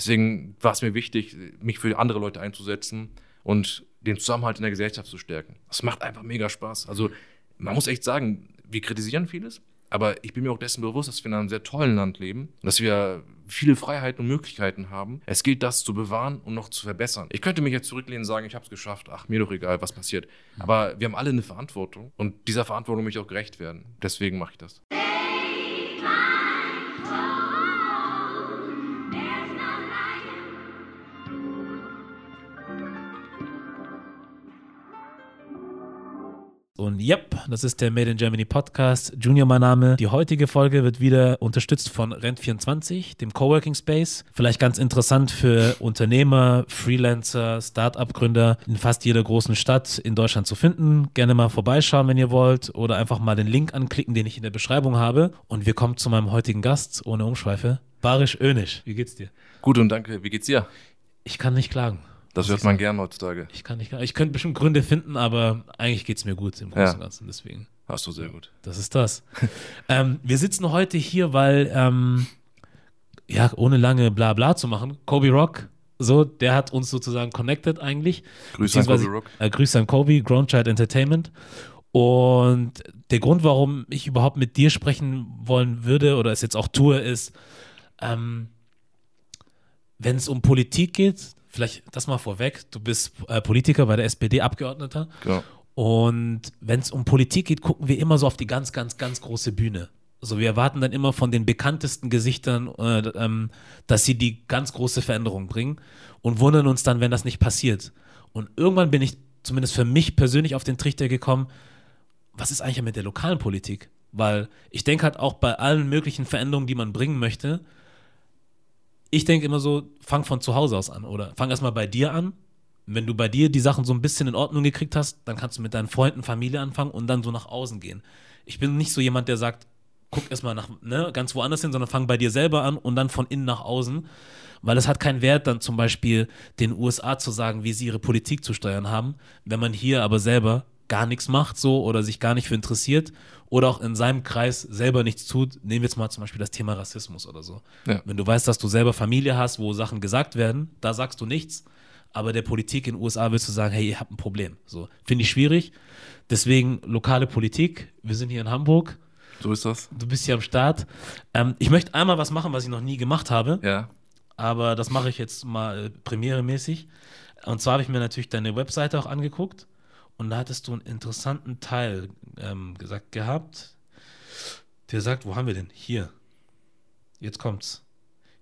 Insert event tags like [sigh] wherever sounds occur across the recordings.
Deswegen war es mir wichtig, mich für andere Leute einzusetzen und den Zusammenhalt in der Gesellschaft zu stärken. Das macht einfach mega Spaß. Also man muss echt sagen, wir kritisieren vieles, aber ich bin mir auch dessen bewusst, dass wir in einem sehr tollen Land leben, dass wir viele Freiheiten und Möglichkeiten haben. Es gilt, das zu bewahren und noch zu verbessern. Ich könnte mich jetzt zurücklehnen und sagen, ich habe es geschafft, ach, mir doch egal, was passiert. Aber wir haben alle eine Verantwortung und dieser Verantwortung möchte ich auch gerecht werden. Deswegen mache ich das. Und yep, das ist der Made in Germany Podcast. Junior mein Name. Die heutige Folge wird wieder unterstützt von Rent24, dem Coworking Space. Vielleicht ganz interessant für Unternehmer, Freelancer, Start-up-Gründer in fast jeder großen Stadt in Deutschland zu finden. Gerne mal vorbeischauen, wenn ihr wollt, oder einfach mal den Link anklicken, den ich in der Beschreibung habe. Und wir kommen zu meinem heutigen Gast, ohne Umschweife. Barisch Önisch. Wie geht's dir? Gut und danke. Wie geht's dir? Ich kann nicht klagen. Das hört man gern heutzutage. Ich kann nicht, ich könnte bestimmt Gründe finden, aber eigentlich geht es mir gut im Großen ja. und Ganzen, deswegen. Hast du sehr gut. Das ist das. [laughs] ähm, wir sitzen heute hier, weil, ähm, ja, ohne lange Blabla zu machen, Kobe Rock, so, der hat uns sozusagen connected eigentlich. Grüße an Kobe Rock. Äh, Grüße an Kobe, Groundchild Entertainment. Und der Grund, warum ich überhaupt mit dir sprechen wollen würde oder es jetzt auch tue, ist, ähm, wenn es um Politik geht, vielleicht das mal vorweg, du bist äh, Politiker bei der SPD, Abgeordneter. Genau. Und wenn es um Politik geht, gucken wir immer so auf die ganz, ganz, ganz große Bühne. Also wir erwarten dann immer von den bekanntesten Gesichtern, äh, ähm, dass sie die ganz große Veränderung bringen und wundern uns dann, wenn das nicht passiert. Und irgendwann bin ich zumindest für mich persönlich auf den Trichter gekommen, was ist eigentlich mit der lokalen Politik? Weil ich denke halt auch bei allen möglichen Veränderungen, die man bringen möchte, ich denke immer so, fang von zu Hause aus an oder fang erstmal bei dir an. Wenn du bei dir die Sachen so ein bisschen in Ordnung gekriegt hast, dann kannst du mit deinen Freunden, Familie anfangen und dann so nach außen gehen. Ich bin nicht so jemand, der sagt, guck erstmal nach, ne, ganz woanders hin, sondern fang bei dir selber an und dann von innen nach außen. Weil es hat keinen Wert, dann zum Beispiel den USA zu sagen, wie sie ihre Politik zu steuern haben, wenn man hier aber selber gar nichts macht so oder sich gar nicht für interessiert oder auch in seinem Kreis selber nichts tut. Nehmen wir jetzt mal zum Beispiel das Thema Rassismus oder so. Ja. Wenn du weißt, dass du selber Familie hast, wo Sachen gesagt werden, da sagst du nichts, aber der Politik in den USA willst du sagen, hey, ihr habt ein Problem. So, finde ich schwierig. Deswegen lokale Politik. Wir sind hier in Hamburg. So ist das. Du bist hier am Start. Ähm, ich möchte einmal was machen, was ich noch nie gemacht habe. Ja. Aber das mache ich jetzt mal äh, premieremäßig. Und zwar habe ich mir natürlich deine Webseite auch angeguckt. Und da hattest du einen interessanten Teil ähm, gesagt gehabt. Der sagt, wo haben wir denn? Hier. Jetzt kommt's.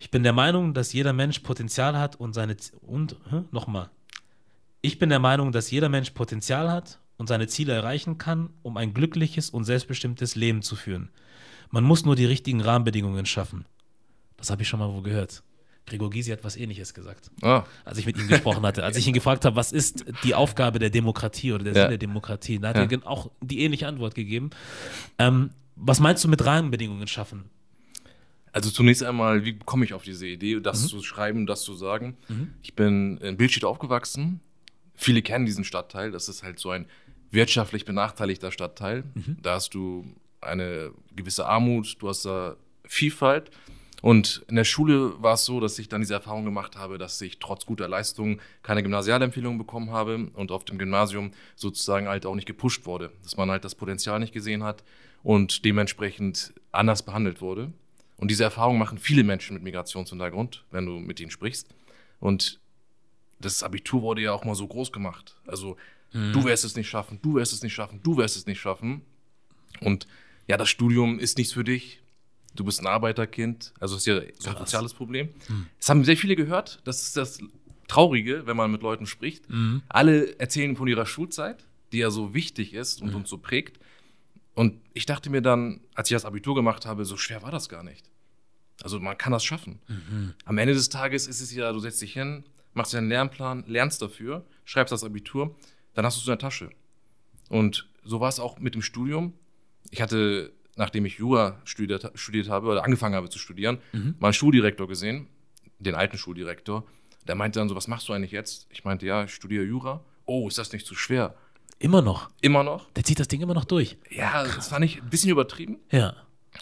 Ich bin der Meinung, dass jeder Mensch Potenzial hat und seine und hä? nochmal. Ich bin der Meinung, dass jeder Mensch Potenzial hat und seine Ziele erreichen kann, um ein glückliches und selbstbestimmtes Leben zu führen. Man muss nur die richtigen Rahmenbedingungen schaffen. Das habe ich schon mal wo gehört. Gregor Gysi hat was ähnliches gesagt, ah. als ich mit ihm gesprochen hatte. Als ich ihn gefragt habe, was ist die Aufgabe der Demokratie oder der ja. Sinn der Demokratie, da hat ja. er auch die ähnliche Antwort gegeben. Ähm, was meinst du mit Rahmenbedingungen schaffen? Also zunächst einmal, wie komme ich auf diese Idee, das mhm. zu schreiben, das zu sagen? Mhm. Ich bin in Bildstedt aufgewachsen. Viele kennen diesen Stadtteil. Das ist halt so ein wirtschaftlich benachteiligter Stadtteil. Mhm. Da hast du eine gewisse Armut, du hast da Vielfalt. Und in der Schule war es so, dass ich dann diese Erfahrung gemacht habe, dass ich trotz guter Leistungen keine Gymnasialempfehlung bekommen habe und auf dem Gymnasium sozusagen halt auch nicht gepusht wurde, dass man halt das Potenzial nicht gesehen hat und dementsprechend anders behandelt wurde. Und diese Erfahrung machen viele Menschen mit Migrationshintergrund, wenn du mit ihnen sprichst. Und das Abitur wurde ja auch mal so groß gemacht. Also mhm. du wirst es nicht schaffen, du wirst es nicht schaffen, du wirst es nicht schaffen. Und ja, das Studium ist nichts für dich du bist ein Arbeiterkind, also das ist ja so ein Krass. soziales Problem. Hm. Das haben sehr viele gehört. Das ist das Traurige, wenn man mit Leuten spricht. Mhm. Alle erzählen von ihrer Schulzeit, die ja so wichtig ist und mhm. uns so prägt. Und ich dachte mir dann, als ich das Abitur gemacht habe, so schwer war das gar nicht. Also man kann das schaffen. Mhm. Am Ende des Tages ist es ja, du setzt dich hin, machst dir einen Lernplan, lernst dafür, schreibst das Abitur, dann hast du es in der Tasche. Und so war es auch mit dem Studium. Ich hatte nachdem ich Jura studiert, studiert habe oder angefangen habe zu studieren, mhm. mal einen Schuldirektor gesehen, den alten Schuldirektor. Der meinte dann so, was machst du eigentlich jetzt? Ich meinte, ja, ich studiere Jura. Oh, ist das nicht zu schwer? Immer noch? Immer noch. Der zieht das Ding immer noch durch. Ja, Krass. das fand ich ein bisschen übertrieben. Ja.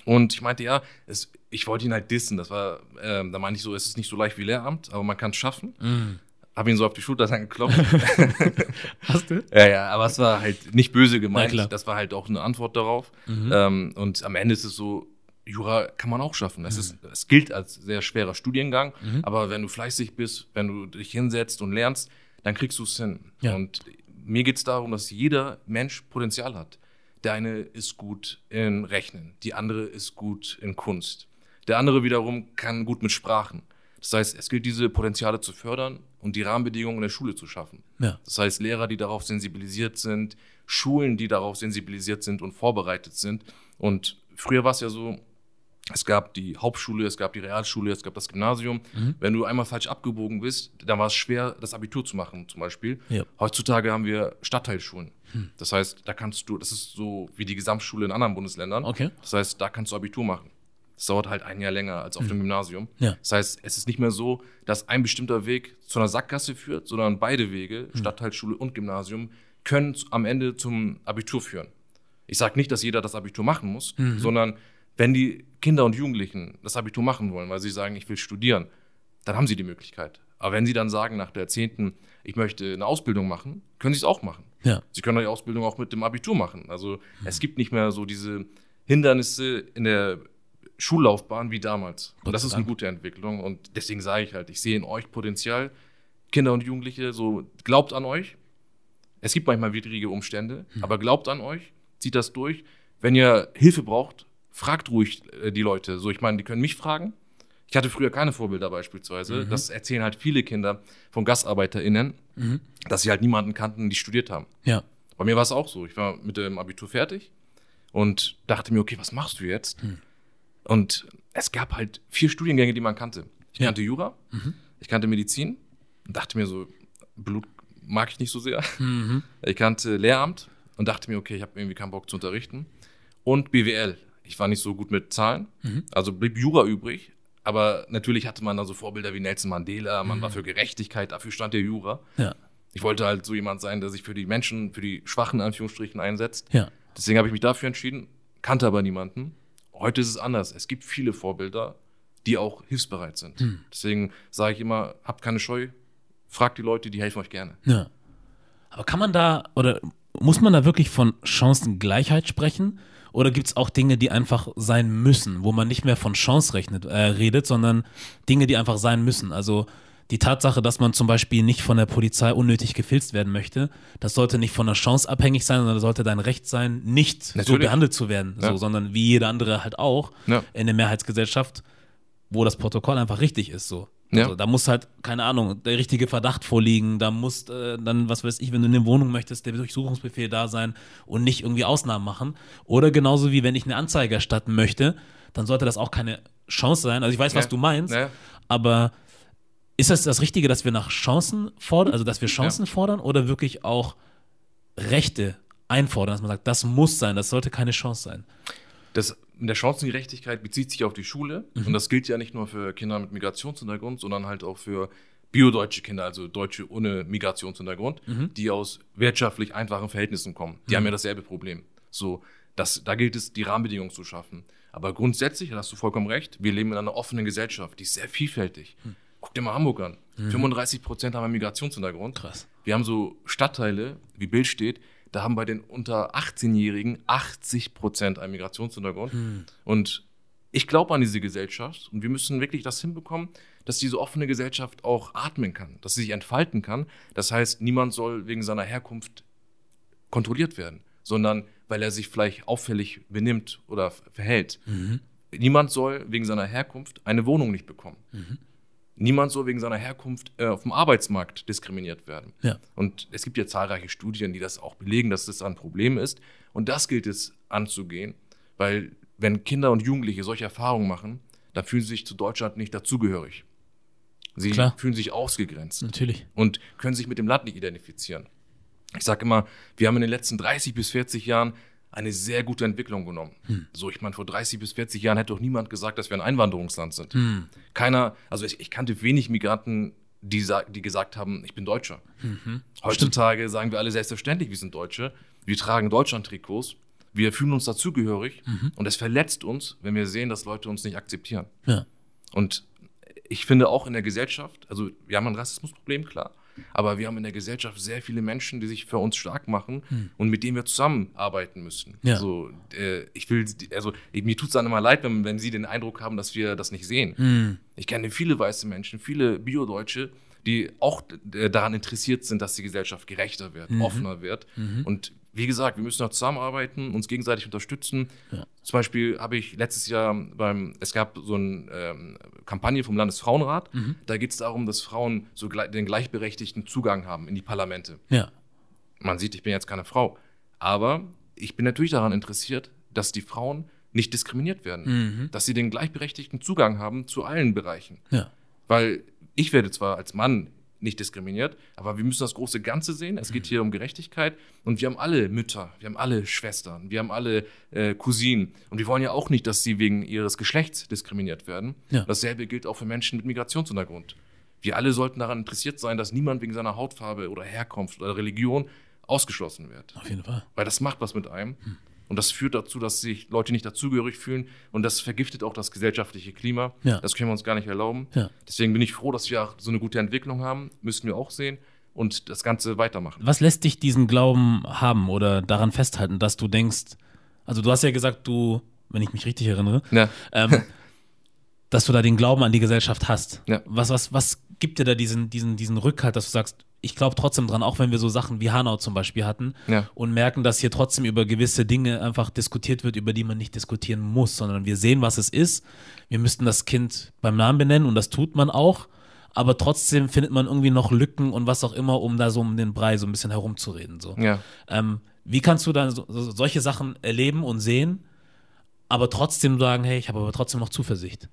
Und ich meinte, ja, es ich wollte ihn halt dissen. Das war, ähm, da meinte ich so, es ist nicht so leicht wie Lehramt, aber man kann es schaffen. Mhm. Hab ihn so auf die Schulter geklopft. [laughs] Hast du? ja, ja, aber es war halt nicht böse gemeint. Das war halt auch eine Antwort darauf. Ähm, und am Ende ist es so, Jura kann man auch schaffen. Es, ist, es gilt als sehr schwerer Studiengang, aber wenn du fleißig bist, wenn du dich hinsetzt und lernst, dann kriegst du es hin. Ja. Und mir geht es darum, dass jeder Mensch Potenzial hat. Der eine ist gut in Rechnen, die andere ist gut in Kunst. Der andere wiederum kann gut mit Sprachen. Das heißt, es gilt, diese Potenziale zu fördern und die Rahmenbedingungen in der Schule zu schaffen. Ja. Das heißt, Lehrer, die darauf sensibilisiert sind, Schulen, die darauf sensibilisiert sind und vorbereitet sind. Und früher war es ja so, es gab die Hauptschule, es gab die Realschule, es gab das Gymnasium. Wenn du einmal falsch abgebogen bist, dann war es schwer, das Abitur zu machen, zum Beispiel. Ja. Heutzutage haben wir Stadtteilschulen. Das heißt, da kannst du, das ist so wie die Gesamtschule in anderen Bundesländern. Okay. Das heißt, da kannst du Abitur machen. Das dauert halt ein Jahr länger als auf dem Gymnasium. Ja. Das heißt, es ist nicht mehr so, dass ein bestimmter Weg zu einer Sackgasse führt, sondern beide Wege, Stadtteilschule und Gymnasium, können am Ende zum Abitur führen. Ich sage nicht, dass jeder das Abitur machen muss, sondern wenn die Kinder und Jugendlichen das Abitur machen wollen, weil sie sagen, ich will studieren, dann haben sie die Möglichkeit. Aber wenn sie dann sagen, nach der zehnten, ich möchte eine Ausbildung machen, können sie es auch machen. Ja. Sie können die Ausbildung auch mit dem Abitur machen. Also es gibt nicht mehr so diese Hindernisse in der Schullaufbahn wie damals. Und das ist eine gute Entwicklung. Und deswegen sage ich halt, ich sehe in euch Potenzial. Kinder und Jugendliche, so glaubt an euch. Es gibt manchmal widrige Umstände, aber glaubt an euch, zieht das durch. Wenn ihr Hilfe braucht, fragt ruhig äh, die Leute. So, ich meine, die können mich fragen. Ich hatte früher keine Vorbilder beispielsweise. Das erzählen halt viele Kinder von GastarbeiterInnen, dass sie halt niemanden kannten, die studiert haben. Ja. Bei mir war es auch so. Ich war mit dem Abitur fertig und dachte mir, okay, was machst du jetzt? Und es gab halt vier Studiengänge, die man kannte. Ich Ja. kannte Jura, ich kannte Medizin und dachte mir so, Blut mag ich nicht so sehr. Ich kannte Lehramt und dachte mir, okay, ich habe irgendwie keinen Bock zu unterrichten. Und BWL. Ich war nicht so gut mit Zahlen, also blieb Jura übrig. Aber natürlich hatte man da so Vorbilder wie Nelson Mandela, man war für Gerechtigkeit, dafür stand der Jura. Ja. Ich wollte halt so jemand sein, der sich für die Menschen, für die Schwachen in Anführungsstrichen einsetzt. Ja. Deswegen habe ich mich dafür entschieden, kannte aber niemanden. Heute ist es anders. Es gibt viele Vorbilder, die auch hilfsbereit sind. Deswegen sage ich immer, habt keine Scheu, fragt die Leute, die helfen euch gerne. Ja. Aber kann man da oder muss man da wirklich von Chancengleichheit sprechen? Oder gibt es auch Dinge, die einfach sein müssen, wo man nicht mehr von Chance rechnet, äh, redet, sondern Dinge, die einfach sein müssen? Also die Tatsache, dass man zum Beispiel nicht von der Polizei unnötig gefilzt werden möchte, das sollte nicht von der Chance abhängig sein, sondern das sollte dein Recht sein, nicht so Natürlich. behandelt zu werden, so, Ja. sondern wie jeder andere halt auch Ja. in der Mehrheitsgesellschaft, wo das Protokoll einfach richtig ist. So. Ja. Also, da muss halt, keine Ahnung, der richtige Verdacht vorliegen, da muss äh, dann, was weiß ich, wenn du eine Wohnung möchtest, der Durchsuchungsbefehl da sein und nicht irgendwie Ausnahmen machen. Oder genauso wie wenn ich eine Anzeige erstatten möchte, dann sollte das auch keine Chance sein. Also ich weiß, was du meinst, aber ist das das Richtige, dass wir nach Chancen fordern, also dass wir Chancen fordern oder wirklich auch Rechte einfordern, dass man sagt, das muss sein, das sollte keine Chance sein. Das in der Chancengerechtigkeit bezieht sich auf die Schule. Und das gilt ja nicht nur für Kinder mit Migrationshintergrund, sondern halt auch für biodeutsche Kinder, also Deutsche ohne Migrationshintergrund, die aus wirtschaftlich einfachen Verhältnissen kommen. Die haben ja dasselbe Problem. So, das, da gilt es, die Rahmenbedingungen zu schaffen. Aber grundsätzlich, da hast du vollkommen recht, wir leben in einer offenen Gesellschaft, die ist sehr vielfältig. Guck dir mal Hamburg an. 35 Prozent haben einen Migrationshintergrund. Krass. Wir haben so Stadtteile, wie Bild steht, da haben bei den unter 18-Jährigen 80 Prozent einen Migrationshintergrund. Und ich glaube an diese Gesellschaft und wir müssen wirklich das hinbekommen, dass diese offene Gesellschaft auch atmen kann, dass sie sich entfalten kann. Das heißt, niemand soll wegen seiner Herkunft kontrolliert werden, sondern weil er sich vielleicht auffällig benimmt oder verhält. Niemand soll wegen seiner Herkunft eine Wohnung nicht bekommen. Niemand soll wegen seiner Herkunft äh, auf dem Arbeitsmarkt diskriminiert werden. Ja. Und es gibt ja zahlreiche Studien, die das auch belegen, dass das ein Problem ist. Und das gilt es anzugehen, weil wenn Kinder und Jugendliche solche Erfahrungen machen, dann fühlen sie sich zu Deutschland nicht dazugehörig. Sie Klar. fühlen sich ausgegrenzt Natürlich. und können sich mit dem Land nicht identifizieren. Ich sage immer, wir haben in den letzten 30 bis 40 Jahren eine sehr gute Entwicklung genommen. So, ich meine, vor 30 bis 40 Jahren hätte doch niemand gesagt, dass wir ein Einwanderungsland sind. Keiner, also ich, ich kannte wenig Migranten, die, die gesagt haben, ich bin Deutscher. Heutzutage sagen wir alle selbstverständlich, wir sind Deutsche. Wir tragen Deutschland-Trikots. Wir fühlen uns dazugehörig und es verletzt uns, wenn wir sehen, dass Leute uns nicht akzeptieren. Ja. Und ich finde auch in der Gesellschaft, also wir haben ein Rassismusproblem, klar, aber wir haben in der Gesellschaft sehr viele Menschen, die sich für uns stark machen und mit denen wir zusammenarbeiten müssen. Ja. Also äh, ich will, also mir tut es dann immer leid, wenn, wenn sie den Eindruck haben, dass wir das nicht sehen. Hm. Ich kenne viele weiße Menschen, viele Biodeutsche, die auch daran interessiert sind, dass die Gesellschaft gerechter wird, Mhm. offener wird. Und wie gesagt, wir müssen auch zusammenarbeiten, uns gegenseitig unterstützen. Zum Beispiel habe ich letztes Jahr beim, es gab so eine ähm, Kampagne vom Landesfrauenrat, Mhm. da geht es darum, dass Frauen so gle den gleichberechtigten Zugang haben in die Parlamente. Ja. Man sieht, ich bin jetzt keine Frau, aber ich bin natürlich daran interessiert, dass die Frauen nicht diskriminiert werden, Mhm. dass sie den gleichberechtigten Zugang haben zu allen Bereichen. Ja. Weil ich werde zwar als Mann nicht diskriminiert, aber wir müssen das große Ganze sehen. Es geht hier um Gerechtigkeit und wir haben alle Mütter, wir haben alle Schwestern, wir haben alle äh, Cousinen und wir wollen ja auch nicht, dass sie wegen ihres Geschlechts diskriminiert werden. Ja. Dasselbe gilt auch für Menschen mit Migrationshintergrund. Wir alle sollten daran interessiert sein, dass niemand wegen seiner Hautfarbe oder Herkunft oder Religion ausgeschlossen wird. Auf jeden Fall. Weil das macht was mit einem. Und das führt dazu, dass sich Leute nicht dazugehörig fühlen. Und das vergiftet auch das gesellschaftliche Klima. Ja. Das können wir uns gar nicht erlauben. Ja. Deswegen bin ich froh, dass wir auch so eine gute Entwicklung haben. Müssen wir auch sehen. Und das Ganze weitermachen. Was lässt dich diesen Glauben haben oder daran festhalten, dass du denkst, also du hast ja gesagt, du, wenn ich mich richtig erinnere, Ja. ähm, [laughs] dass du da den Glauben an die Gesellschaft hast. Ja. Was, was, was gibt dir da diesen, diesen, diesen Rückhalt, dass du sagst, ich glaube trotzdem dran, auch wenn wir so Sachen wie Hanau zum Beispiel hatten Ja. und merken, dass hier trotzdem über gewisse Dinge einfach diskutiert wird, über die man nicht diskutieren muss, sondern wir sehen, was es ist. Wir müssten das Kind beim Namen benennen und das tut man auch. Aber trotzdem findet man irgendwie noch Lücken und was auch immer, um da so um den Brei so ein bisschen herumzureden. So. Ja. Ähm, wie kannst du dann so, so, solche Sachen erleben und sehen, aber trotzdem sagen, hey, ich habe aber trotzdem noch Zuversicht?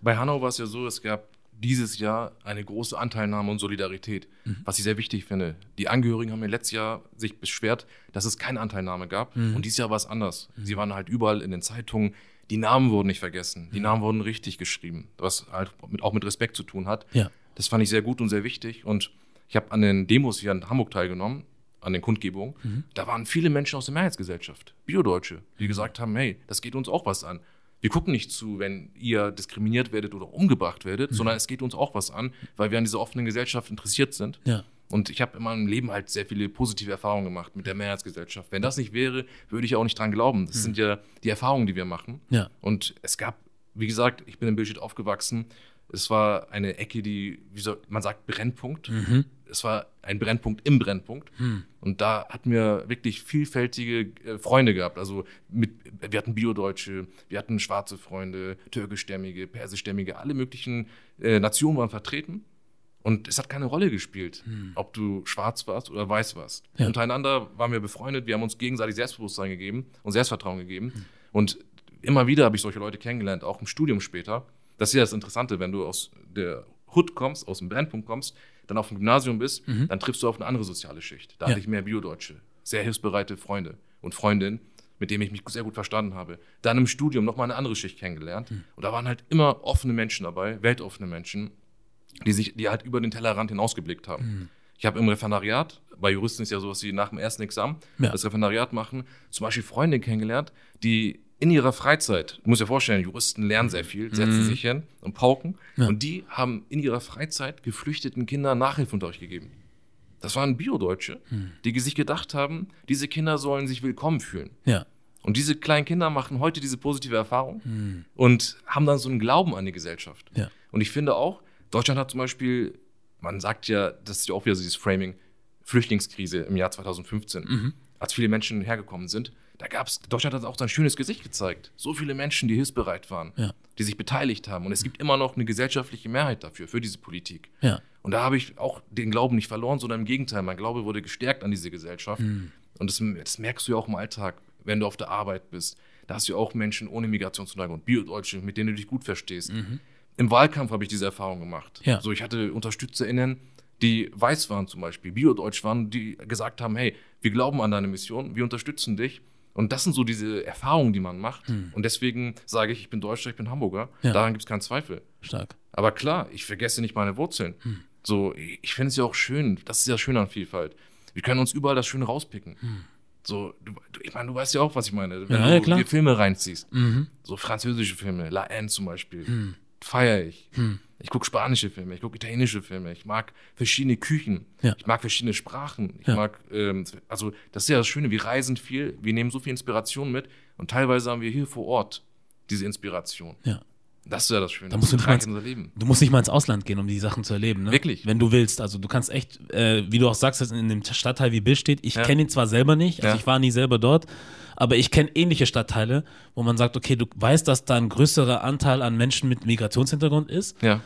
Bei Hanau war es ja so, es gab dieses Jahr eine große Anteilnahme und Solidarität, was ich sehr wichtig finde. Die Angehörigen haben mir letztes Jahr sich beschwert, dass es keine Anteilnahme gab. Und dieses Jahr war es anders. Sie waren halt überall in den Zeitungen. Die Namen wurden nicht vergessen. Die Namen wurden richtig geschrieben, was halt mit, auch mit Respekt zu tun hat. Ja. Das fand ich sehr gut und sehr wichtig. Und ich habe an den Demos hier in Hamburg teilgenommen, an den Kundgebungen. Da waren viele Menschen aus der Mehrheitsgesellschaft, Biodeutsche, die gesagt haben, hey, das geht uns auch was an. Wir gucken nicht zu, wenn ihr diskriminiert werdet oder umgebracht werdet, sondern es geht uns auch was an, weil wir an dieser offenen Gesellschaft interessiert sind. Ja. Und ich habe in meinem Leben halt sehr viele positive Erfahrungen gemacht mit der Mehrheitsgesellschaft. Wenn das nicht wäre, würde ich auch nicht dran glauben. Das sind ja die Erfahrungen, die wir machen. Ja. Und es gab, wie gesagt, ich bin in Bildschirm aufgewachsen. Es war eine Ecke, die, wie soll, man sagt, Brennpunkt. Es war ein Brennpunkt im Brennpunkt. Und da hatten wir wirklich vielfältige äh, Freunde gehabt. Also mit, wir hatten Biodeutsche, wir hatten schwarze Freunde, türkischstämmige, persischstämmige, alle möglichen äh, Nationen waren vertreten. Und es hat keine Rolle gespielt, ob du schwarz warst oder weiß warst. Ja. Untereinander waren wir befreundet, wir haben uns gegenseitig Selbstbewusstsein gegeben und Selbstvertrauen gegeben. Und immer wieder habe ich solche Leute kennengelernt, auch im Studium später. Das ist ja das Interessante, wenn du aus der Hood kommst, aus dem Brennpunkt kommst, dann auf dem Gymnasium bist, dann triffst du auf eine andere soziale Schicht. Da Ja. hatte ich mehr Biodeutsche, sehr hilfsbereite Freunde und Freundinnen, mit denen ich mich sehr gut verstanden habe. Dann im Studium nochmal eine andere Schicht kennengelernt. Und da waren halt immer offene Menschen dabei, weltoffene Menschen, die sich, die halt über den Tellerrand hinausgeblickt haben. Ich habe im Referendariat, bei Juristen ist ja so, dass sie nach dem ersten Examen Ja. das Referendariat machen, zum Beispiel Freunde kennengelernt, die in ihrer Freizeit, du musst dir vorstellen, Juristen lernen sehr viel, setzen sich hin und pauken, Ja. und die haben in ihrer Freizeit geflüchteten Kindern Nachhilfeunterricht gegeben. Das waren Biodeutsche, die sich gedacht haben, diese Kinder sollen sich willkommen fühlen. Ja. Und diese kleinen Kinder machen heute diese positive Erfahrung und haben dann so einen Glauben an die Gesellschaft. Ja. Und ich finde auch, Deutschland hat zum Beispiel, man sagt ja, das ist ja auch wieder so dieses Framing, Flüchtlingskrise im Jahr 2015, als viele Menschen hergekommen sind. Da gab's, Deutschland hat auch sein schönes Gesicht gezeigt. So viele Menschen, die hilfsbereit waren, Ja. die sich beteiligt haben. Und es gibt immer noch eine gesellschaftliche Mehrheit dafür, für diese Politik. Ja. Und da habe ich auch den Glauben nicht verloren, sondern im Gegenteil, mein Glaube wurde gestärkt an diese Gesellschaft. Und das, das merkst du ja auch im Alltag, wenn du auf der Arbeit bist. Da hast du ja auch Menschen ohne Migrationshintergrund, Biodeutsche, mit denen du dich gut verstehst. Im Wahlkampf habe ich diese Erfahrung gemacht. Ja. So, ich hatte UnterstützerInnen, die weiß waren zum Beispiel, biodeutsch waren, die gesagt haben, hey, wir glauben an deine Mission, wir unterstützen dich. Und das sind so diese Erfahrungen, die man macht. Und deswegen sage ich, ich bin Deutscher, ich bin Hamburger. Ja. Daran gibt es keinen Zweifel. Stark. Aber klar, ich vergesse nicht meine Wurzeln. So, ich finde es ja auch schön, das ist ja schön an Vielfalt. Wir können uns überall das Schöne rauspicken. So, du, ich meine, du weißt ja auch, was ich meine. Wenn Ja, ja, du klar. dir Filme reinziehst, Mhm. so französische Filme, La Haine zum Beispiel, Hm. Feiere ich. Ich gucke spanische Filme, ich gucke italienische Filme, ich mag verschiedene Küchen, Ja. ich mag verschiedene Sprachen, ich Ja. mag, ähm, also das ist ja das Schöne, wir reisen viel, wir nehmen so viel Inspiration mit und teilweise haben wir hier vor Ort diese Inspiration. Ja. Das ist ja das Schöne. Da musst du das nicht mal Leben. Du musst nicht mal ins Ausland gehen, um die Sachen zu erleben. Ne? Wirklich. Wenn du willst. Also du kannst echt, äh, wie du auch sagst, in dem Stadtteil wie Bill steht, ich Ja. kenne ihn zwar selber nicht, also ich war nie selber dort, aber ich kenne ähnliche Stadtteile, wo man sagt, okay, du weißt, dass da ein größerer Anteil an Menschen mit Migrationshintergrund ist, Ja,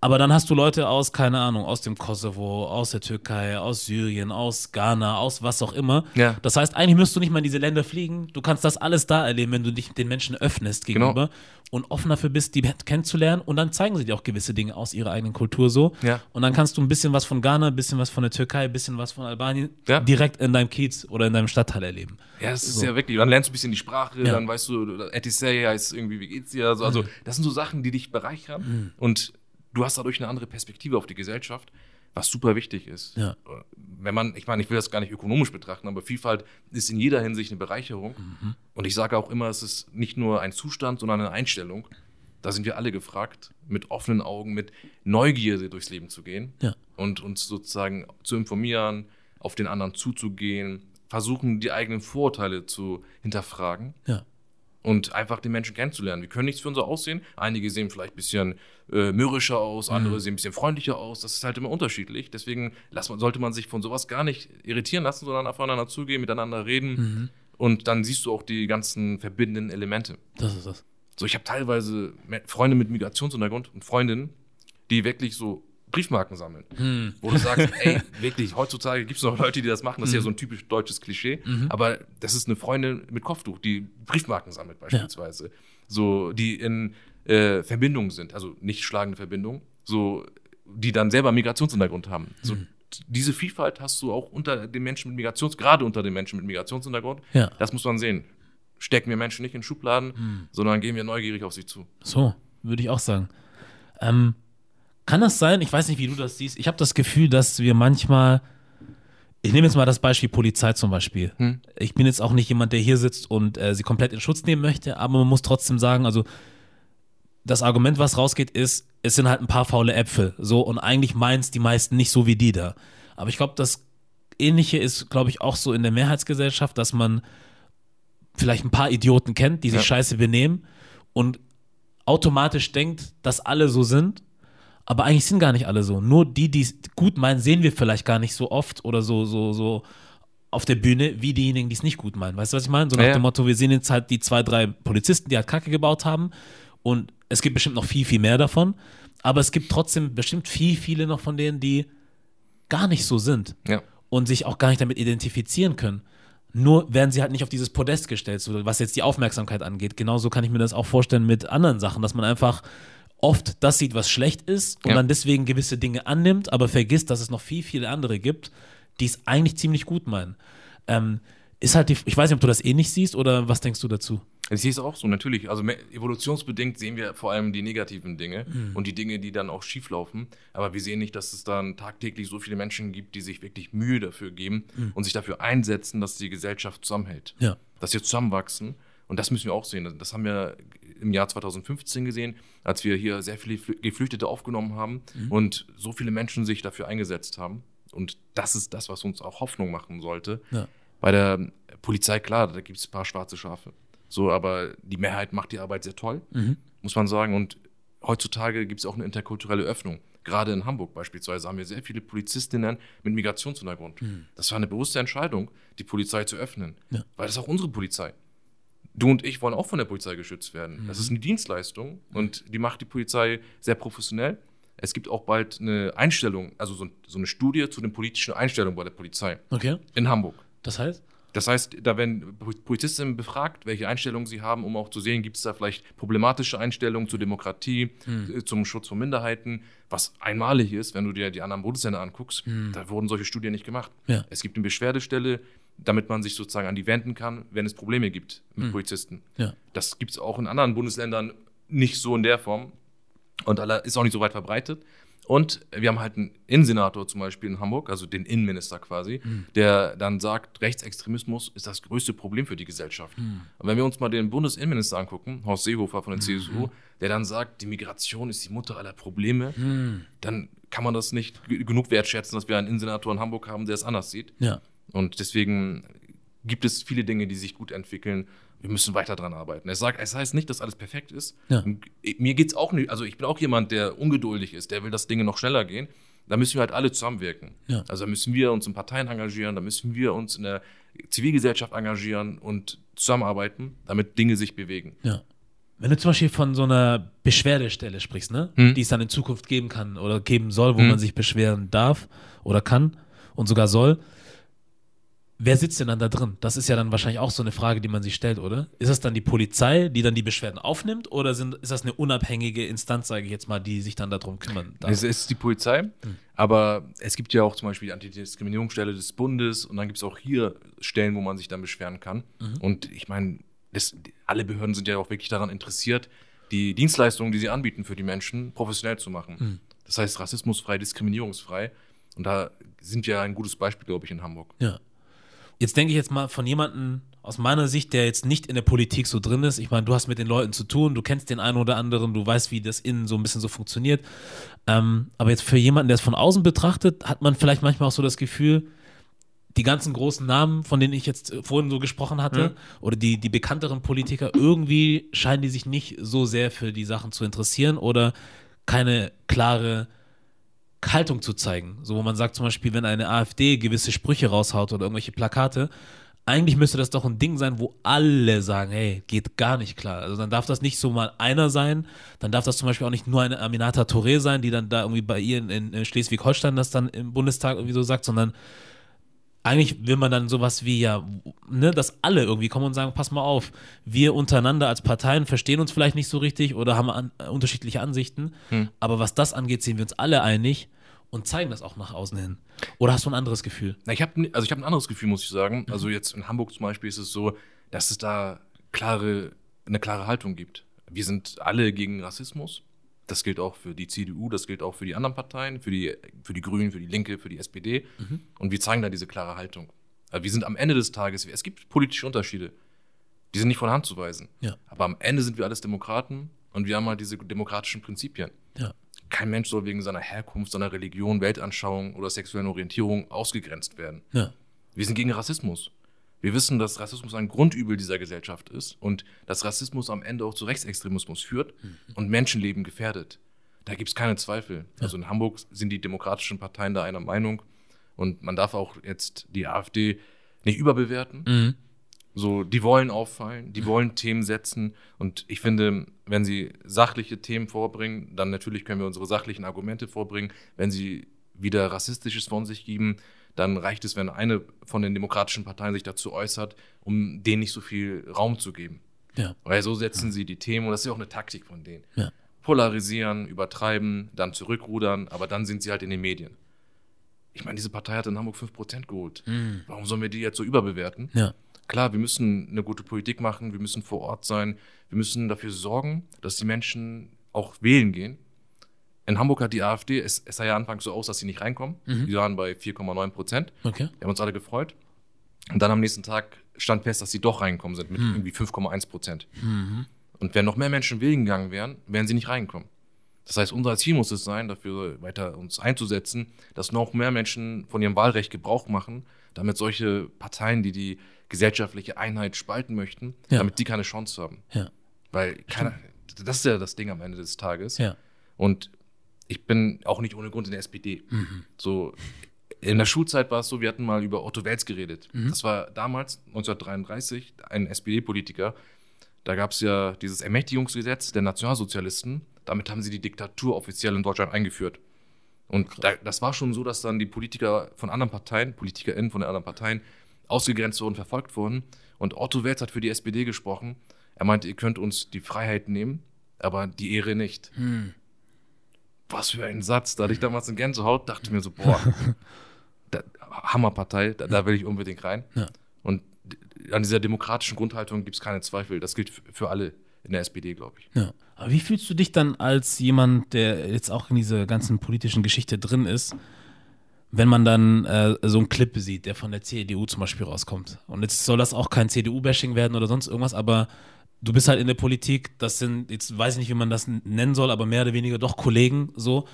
aber dann hast du Leute aus, keine Ahnung, aus dem Kosovo, aus der Türkei, aus Syrien, aus Ghana, aus was auch immer. Ja. Das heißt, eigentlich müsst du nicht mal in diese Länder fliegen. Du kannst das alles da erleben, wenn du dich den Menschen öffnest Genau. gegenüber und offen dafür bist, die kennenzulernen. Und dann zeigen sie dir auch gewisse Dinge aus ihrer eigenen Kultur so. Ja. Und dann kannst du ein bisschen was von Ghana, ein bisschen was von der Türkei, ein bisschen was von Albanien Ja. direkt in deinem Kiez oder in deinem Stadtteil erleben. Ja, das ist So. ja wirklich. Dann lernst du ein bisschen die Sprache, dann weißt du, Etisei heißt irgendwie, wie geht's dir? Also, also das sind so Sachen, die dich bereichern und du hast dadurch eine andere Perspektive auf die Gesellschaft, was super wichtig ist. Ja. Wenn man, ich meine, ich will das gar nicht ökonomisch betrachten, aber Vielfalt ist in jeder Hinsicht eine Bereicherung. Und ich sage auch immer, es ist nicht nur ein Zustand, sondern eine Einstellung. Da sind wir alle gefragt, mit offenen Augen, mit Neugierde durchs Leben zu gehen Ja. und uns sozusagen zu informieren, auf den anderen zuzugehen, versuchen, die eigenen Vorurteile zu hinterfragen Ja. Und einfach den Menschen kennenzulernen. Wir können nichts für unser Aussehen. Einige sehen vielleicht ein bisschen äh, mürrischer aus, andere Mhm. sehen ein bisschen freundlicher aus. Das ist halt immer unterschiedlich. Deswegen man- sollte man sich von sowas gar nicht irritieren lassen, sondern aufeinander zugehen, miteinander reden. Mhm. Und dann siehst du auch die ganzen verbindenden Elemente. Das ist das. So, ich habe teilweise Freunde mit Migrationshintergrund und Freundinnen, die wirklich so Briefmarken sammeln. Hm. Wo du sagst, [laughs] ey, wirklich, heutzutage gibt es noch Leute, die das machen. Das ist Mhm. ja so ein typisch deutsches Klischee. Aber das ist eine Freundin mit Kopftuch, die Briefmarken sammelt beispielsweise. So, die in äh, Verbindungen sind, also nicht schlagende Verbindungen, so, die dann selber Migrationshintergrund haben. So, Mhm. diese Vielfalt hast du auch unter den Menschen mit Migrations, gerade unter den Menschen mit Migrationshintergrund. Ja. Das muss man sehen. Stecken wir Menschen nicht in Schubladen, Hm. sondern gehen wir neugierig auf sie zu. So, würde ich auch sagen. Ähm, kann das sein? Ich weiß nicht, wie du das siehst. Ich habe das Gefühl, dass wir manchmal. Ich nehme jetzt mal das Beispiel Polizei zum Beispiel. Hm. Ich bin jetzt auch nicht jemand, der hier sitzt und äh, sie komplett in Schutz nehmen möchte, aber man muss trotzdem sagen, also das Argument, was rausgeht, ist, es sind halt ein paar faule Äpfel. So, und eigentlich meins die meisten nicht so wie die da. Aber ich glaube, das Ähnliche ist, glaube ich, auch so in der Mehrheitsgesellschaft, dass man vielleicht ein paar Idioten kennt, die sich Ja. scheiße benehmen und automatisch denkt, dass alle so sind. Aber eigentlich sind gar nicht alle so. Nur die, die es gut meinen, sehen wir vielleicht gar nicht so oft oder so, so, so auf der Bühne, wie diejenigen, die es nicht gut meinen. Weißt du, was ich meine? So nach Ja, dem Motto, wir sehen jetzt halt die zwei, drei Polizisten, die halt Kacke gebaut haben. Und es gibt bestimmt noch viel, viel mehr davon. Aber es gibt trotzdem bestimmt viel, viele noch von denen, die gar nicht so sind Ja. und sich auch gar nicht damit identifizieren können. Nur werden sie halt nicht auf dieses Podest gestellt, was jetzt die Aufmerksamkeit angeht. Genauso kann ich mir das auch vorstellen mit anderen Sachen, dass man einfach oft das sieht, was schlecht ist und Ja. dann deswegen gewisse Dinge annimmt, aber vergisst, dass es noch viel, viele andere gibt, die es eigentlich ziemlich gut meinen. Ähm, ist halt die, ich weiß nicht, ob du das ähnlich siehst oder was denkst du dazu? Ich sehe es auch so, natürlich. Also evolutionsbedingt sehen wir vor allem die negativen Dinge und die Dinge, die dann auch schief laufen. Aber wir sehen nicht, dass es dann tagtäglich so viele Menschen gibt, die sich wirklich Mühe dafür geben und sich dafür einsetzen, dass die Gesellschaft zusammenhält. Ja. Dass wir zusammenwachsen. Und das müssen wir auch sehen. Das haben wir im Jahr 2015 gesehen, als wir hier sehr viele Flü- Geflüchtete aufgenommen haben und so viele Menschen sich dafür eingesetzt haben. Und das ist das, was uns auch Hoffnung machen sollte. Ja. Bei der Polizei, klar, da gibt es ein paar schwarze Schafe. So, aber die Mehrheit macht die Arbeit sehr toll, muss man sagen. Und heutzutage gibt es auch eine interkulturelle Öffnung. Gerade in Hamburg beispielsweise haben wir sehr viele Polizistinnen mit Migrationshintergrund. Das war eine bewusste Entscheidung, die Polizei zu öffnen. Ja. Weil das ist auch unsere Polizei. Du und ich wollen auch von der Polizei geschützt werden. Das ist eine Dienstleistung und die macht die Polizei sehr professionell. Es gibt auch bald eine Einstellung, also so, so eine Studie zu den politischen Einstellungen bei der Polizei Okay. in Hamburg. Das heißt? Das heißt, da werden Polizistinnen befragt, welche Einstellungen sie haben, um auch zu sehen, gibt es da vielleicht problematische Einstellungen zur Demokratie, äh, zum Schutz von Minderheiten, was einmalig ist, wenn du dir die anderen Bundesländer anguckst. Da wurden solche Studien nicht gemacht. Ja. Es gibt eine Beschwerdestelle, damit man sich sozusagen an die wenden kann, wenn es Probleme gibt mit Polizisten. Ja. Das gibt es auch in anderen Bundesländern nicht so in der Form und ist auch nicht so weit verbreitet. Und wir haben halt einen Innensenator zum Beispiel in Hamburg, also den Innenminister quasi, mhm. der dann sagt, Rechtsextremismus ist das größte Problem für die Gesellschaft. Mhm. Und wenn wir uns mal den Bundesinnenminister angucken, Horst Seehofer von der mhm. CSU, der dann sagt, die Migration ist die Mutter aller Probleme, mhm. dann kann man das nicht genug wertschätzen, dass wir einen Innensenator in Hamburg haben, der es anders sieht. Ja. Und deswegen gibt es viele Dinge, die sich gut entwickeln wir müssen weiter dran arbeiten. Es, sagt, es heißt nicht, dass alles perfekt ist. Ja. Mir geht es auch nicht, also ich bin auch jemand, der ungeduldig ist, der will, dass Dinge noch schneller gehen. Da müssen wir halt alle zusammenwirken. Ja. Also da müssen wir uns in Parteien engagieren, da müssen wir uns in der Zivilgesellschaft engagieren und zusammenarbeiten, damit Dinge sich bewegen. Ja. Wenn du zum Beispiel von so einer Beschwerdestelle sprichst, ne? Hm. die es dann in Zukunft geben kann oder geben soll, wo hm. man sich beschweren darf oder kann und sogar soll, Wer sitzt denn dann da drin? Das ist ja dann wahrscheinlich auch so eine Frage, die man sich stellt, oder? Ist das dann die Polizei, die dann die Beschwerden aufnimmt, oder sind, ist das eine unabhängige Instanz, sage ich jetzt mal, die sich dann darum kümmern darf? Es ist die Polizei, hm. aber es gibt ja auch zum Beispiel die Antidiskriminierungsstelle des Bundes und dann gibt es auch hier Stellen, wo man sich dann beschweren kann. Mhm. Und ich meine, alle Behörden sind ja auch wirklich daran interessiert, die Dienstleistungen, die sie anbieten für die Menschen, professionell zu machen. Mhm. Das heißt, rassismusfrei, diskriminierungsfrei. Und da sind wir ein gutes Beispiel, glaube ich, in Hamburg. Ja. Jetzt denke ich jetzt mal von jemandem aus meiner Sicht, der jetzt nicht in der Politik so drin ist. Ich meine, du hast mit den Leuten zu tun, du kennst den einen oder anderen, du weißt, wie das innen so ein bisschen so funktioniert. Ähm, aber jetzt für jemanden, der es von außen betrachtet, hat man vielleicht manchmal auch so das Gefühl, die ganzen großen Namen, von denen ich jetzt vorhin so gesprochen hatte, mhm. oder die, die bekannteren Politiker, irgendwie scheinen die sich nicht so sehr für die Sachen zu interessieren oder keine klare Haltung zu zeigen. So, wo man sagt zum Beispiel, wenn eine AfD gewisse Sprüche raushaut oder irgendwelche Plakate, eigentlich müsste das doch ein Ding sein, wo alle sagen, hey, geht gar nicht klar. Also dann darf das nicht so mal einer sein, dann darf das zum Beispiel auch nicht nur eine Aminata Touré sein, die dann da irgendwie bei ihr in, in Schleswig-Holstein das dann im Bundestag irgendwie so sagt, sondern eigentlich will man dann sowas wie ja, ne, dass alle irgendwie kommen und sagen, pass mal auf, wir untereinander als Parteien verstehen uns vielleicht nicht so richtig oder haben an, äh, unterschiedliche Ansichten, hm. aber was das angeht, sind wir uns alle einig und zeigen das auch nach außen hin. Oder hast du ein anderes Gefühl? Na, ich habe also ich habe ein anderes Gefühl, muss ich sagen. Mhm. Also jetzt in Hamburg zum Beispiel ist es so, dass es da klare eine klare Haltung gibt. Wir sind alle gegen Rassismus. Das gilt auch für die CDU, das gilt auch für die anderen Parteien, für die, für die Grünen, für die Linke, für die SPD. Mhm. Und wir zeigen da diese klare Haltung. Also wir sind am Ende des Tages, es gibt politische Unterschiede. Die sind nicht von Hand zu weisen. Ja. Aber am Ende sind wir alles Demokraten und wir haben halt diese demokratischen Prinzipien. Ja. Kein Mensch soll wegen seiner Herkunft, seiner Religion, Weltanschauung oder sexuellen Orientierung ausgegrenzt werden. Ja. Wir sind gegen Rassismus. Wir wissen, dass Rassismus ein Grundübel dieser Gesellschaft ist und dass Rassismus am Ende auch zu Rechtsextremismus führt mhm. und Menschenleben gefährdet. Da gibt es keine Zweifel. Also in Hamburg sind die demokratischen Parteien da einer Meinung und man darf auch jetzt die AfD nicht überbewerten. Mhm. So, die wollen auffallen, die wollen Themen setzen und ich finde, wenn sie sachliche Themen vorbringen, dann natürlich können wir unsere sachlichen Argumente vorbringen. Wenn sie wieder rassistisches von sich geben, dann reicht es, wenn eine von den demokratischen Parteien sich dazu äußert, um denen nicht so viel Raum zu geben. Ja. Weil so setzen sie die Themen und das ist ja auch eine Taktik von denen. Ja. Polarisieren, übertreiben, dann zurückrudern, aber dann sind sie halt in den Medien. Ich meine, diese Partei hat in Hamburg 5% geholt. Mhm. Warum sollen wir die jetzt so überbewerten? Ja. Klar, wir müssen eine gute Politik machen, wir müssen vor Ort sein, wir müssen dafür sorgen, dass die Menschen auch wählen gehen. In Hamburg hat die AfD, es, es sah ja anfangs so aus, dass sie nicht reinkommen. Mhm. Die waren bei 4,9 Prozent. Okay. Wir haben uns alle gefreut. Und dann am nächsten Tag stand fest, dass sie doch reinkommen sind mit mhm. irgendwie 5,1 Prozent. Mhm. Und wenn noch mehr Menschen wählen gegangen wären, wären sie nicht reinkommen. Das heißt, unser Ziel muss es sein, dafür weiter uns einzusetzen, dass noch mehr Menschen von ihrem Wahlrecht Gebrauch machen, damit solche Parteien, die die gesellschaftliche Einheit spalten möchten, ja. damit die keine Chance haben. Ja. Weil keiner, das ist ja das Ding am Ende des Tages. Ja. Und ich bin auch nicht ohne Grund in der SPD. Mhm. So, in der Schulzeit war es so, wir hatten mal über Otto Welz geredet. Mhm. Das war damals, 1933, ein SPD-Politiker. Da gab es ja dieses Ermächtigungsgesetz der Nationalsozialisten. Damit haben sie die Diktatur offiziell in Deutschland eingeführt. Und da, das war schon so, dass dann die Politiker von anderen Parteien, PolitikerInnen von den anderen Parteien, ausgegrenzt wurden, verfolgt wurden. Und Otto Welz hat für die SPD gesprochen. Er meinte, ihr könnt uns die Freiheit nehmen, aber die Ehre nicht. Hm was für ein Satz. Da hatte ich damals in Gänsehaut, dachte mir so, boah, [laughs] da, Hammerpartei, da, da, will ich unbedingt rein. Ja. Und an dieser demokratischen Grundhaltung gibt es keine Zweifel. Das gilt für alle. in der SPD, glaube ich. Ja. Aber wie fühlst du dich dann als jemand, der jetzt auch in dieser ganzen politischen Geschichte drin ist, wenn man dann äh, so einen Clip sieht, der von der CDU zum Beispiel rauskommt? Und jetzt soll das auch kein CDU-Bashing werden oder sonst irgendwas, aber du bist halt in der Politik, das sind, jetzt weiß ich nicht, wie man das nennen soll, aber mehr oder weniger doch Kollegen so.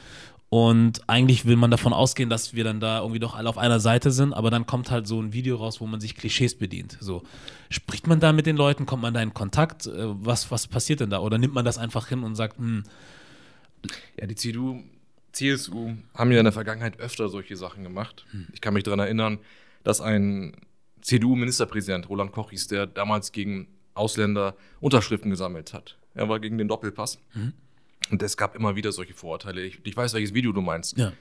Und eigentlich will man davon ausgehen, dass wir dann da irgendwie doch alle auf einer Seite sind, aber dann kommt halt so ein Video raus, wo man sich Klischees bedient. So, spricht man da mit den Leuten, kommt man da in Kontakt? Äh, was, was passiert denn da? Oder nimmt man das einfach hin und sagt, hm, Ja, die CDU, CSU haben ja in der Vergangenheit öfter solche Sachen gemacht. Ich kann mich daran erinnern, dass ein CDU-Ministerpräsident, Roland Koch hieß, der damals gegen Ausländer Unterschriften gesammelt hat. Er war gegen den Doppelpass. Und es gab immer wieder solche Vorurteile. Ich, ich weiß, welches Video du meinst. ja,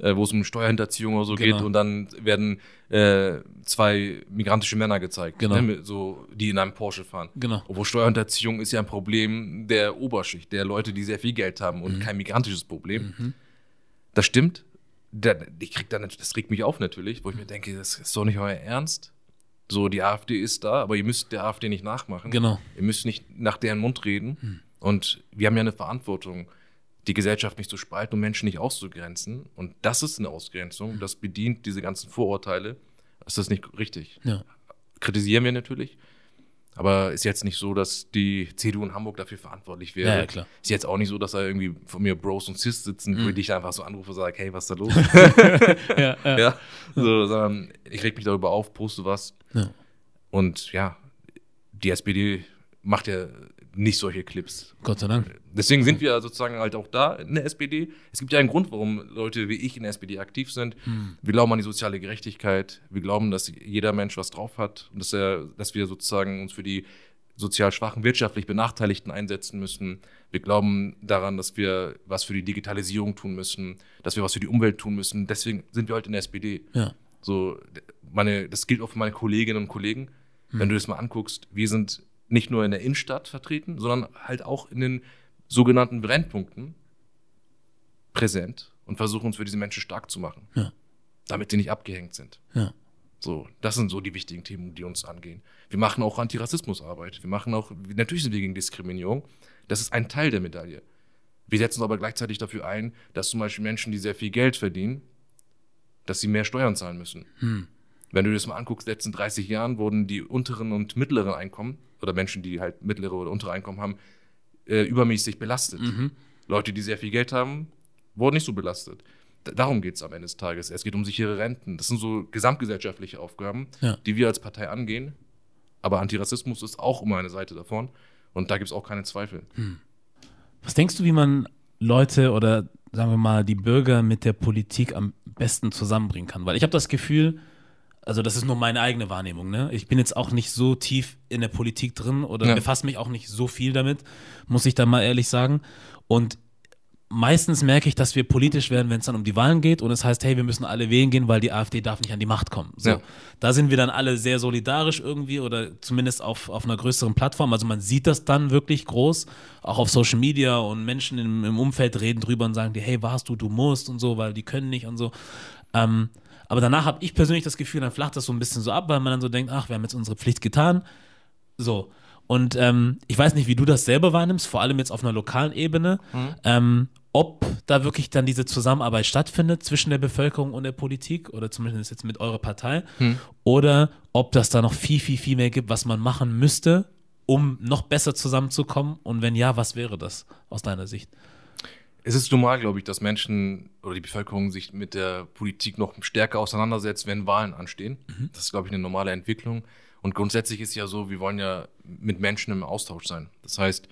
Äh, wo es um Steuerhinterziehung oder so Genau. geht und dann werden äh, zwei migrantische Männer gezeigt, Genau. ne, so, die in einem Porsche fahren. genau. Obwohl Steuerhinterziehung ist ja ein Problem der Oberschicht, der Leute, die sehr viel Geld haben Mhm. und kein migrantisches Problem. Das stimmt. Da, ich krieg dann, das regt mich auf natürlich, wo ich mir denke, das ist doch nicht euer Ernst. So, die AfD ist da, aber ihr müsst der AfD nicht nachmachen. Genau. Ihr müsst nicht nach deren Mund reden. Und wir haben ja eine Verantwortung, die Gesellschaft nicht zu spalten und Menschen nicht auszugrenzen. Und das ist eine Ausgrenzung. Das bedient diese ganzen Vorurteile. Das ist nicht richtig Ja, kritisieren wir natürlich. Aber ist jetzt nicht so, dass die CDU in Hamburg dafür verantwortlich wäre. Ja, ja, klar. Ist jetzt auch nicht so, dass da irgendwie von mir Bros und Sis sitzen, Mhm. wo ich einfach so anrufe und sage, hey, was ist da los? [laughs] ja, ja. ja, so, sondern ich reg mich darüber auf, poste was. Ja. Und ja, die SPD macht ja nicht solche Clips. Gott sei Dank. Deswegen sind wir sozusagen halt auch da in der SPD. Es gibt ja einen Grund, warum Leute wie ich in der SPD aktiv sind. Wir glauben an die soziale Gerechtigkeit. Wir glauben, dass jeder Mensch was drauf hat und dass, er, dass wir sozusagen uns für die sozial schwachen, wirtschaftlich Benachteiligten einsetzen müssen. Wir glauben daran, dass wir was für die Digitalisierung tun müssen, dass wir was für die Umwelt tun müssen. Deswegen sind wir heute in der SPD. Ja, So, meine, das gilt auch für meine Kolleginnen und Kollegen. Wenn du das mal anguckst, wir sind nicht nur in der Innenstadt vertreten, sondern halt auch in den sogenannten Brennpunkten präsent und versuchen uns für diese Menschen stark zu machen. Ja. Damit sie nicht abgehängt sind. ja, So, das sind so die wichtigen Themen, die uns angehen. Wir machen auch Antirassismusarbeit. Wir machen auch, natürlich sind wir gegen Diskriminierung. Das ist ein Teil der Medaille. Wir setzen uns aber gleichzeitig dafür ein, dass zum Beispiel Menschen, die sehr viel Geld verdienen, dass sie mehr Steuern zahlen müssen. Wenn du dir das mal anguckst, in den letzten 30 Jahren wurden die unteren und mittleren Einkommen oder Menschen, die halt mittlere oder untere Einkommen haben, äh, übermäßig belastet. Leute, die sehr viel Geld haben, wurden nicht so belastet. Darum geht es am Ende des Tages. Es geht um sichere Renten. Das sind so gesamtgesellschaftliche Aufgaben, Ja. die wir als Partei angehen. Aber Antirassismus ist auch immer eine Seite davon. Und da gibt es auch keine Zweifel. Was denkst du, wie man Leute oder sagen wir mal die Bürger mit der Politik am besten zusammenbringen kann? Weil ich habe das Gefühl, also das ist nur meine eigene Wahrnehmung, ne? Ich bin jetzt auch nicht so tief in der Politik drin oder Ja. befasse mich auch nicht so viel damit, muss ich da mal ehrlich sagen. Und meistens merke ich, dass wir politisch werden, wenn es dann um die Wahlen geht und es heißt, hey, wir müssen alle wählen gehen, weil die AfD darf nicht an die Macht kommen. So. Ja. Da sind wir dann alle sehr solidarisch irgendwie oder zumindest auf, auf einer größeren Plattform. Also man sieht das dann wirklich groß, auch auf Social Media und Menschen im, im Umfeld reden drüber und sagen dir, hey, warst du, du musst und so, weil die können nicht und so. Ähm, aber danach habe ich persönlich das Gefühl, dann flacht das so ein bisschen so ab, weil man dann so denkt, ach, wir haben jetzt unsere Pflicht getan. So. Und ähm, ich weiß nicht, wie du das selber wahrnimmst, vor allem jetzt auf einer lokalen Ebene, ähm, ob da wirklich dann diese Zusammenarbeit stattfindet zwischen der Bevölkerung und der Politik oder zumindest jetzt mit eurer Partei oder ob das da noch viel, viel, viel mehr gibt, was man machen müsste, um noch besser zusammenzukommen und wenn ja, was wäre das aus deiner Sicht? Es ist normal, glaube ich, dass Menschen oder die Bevölkerung sich mit der Politik noch stärker auseinandersetzt, wenn Wahlen anstehen. Das ist, glaube ich, eine normale Entwicklung. Und grundsätzlich ist ja so, wir wollen ja mit Menschen im Austausch sein. Das heißt,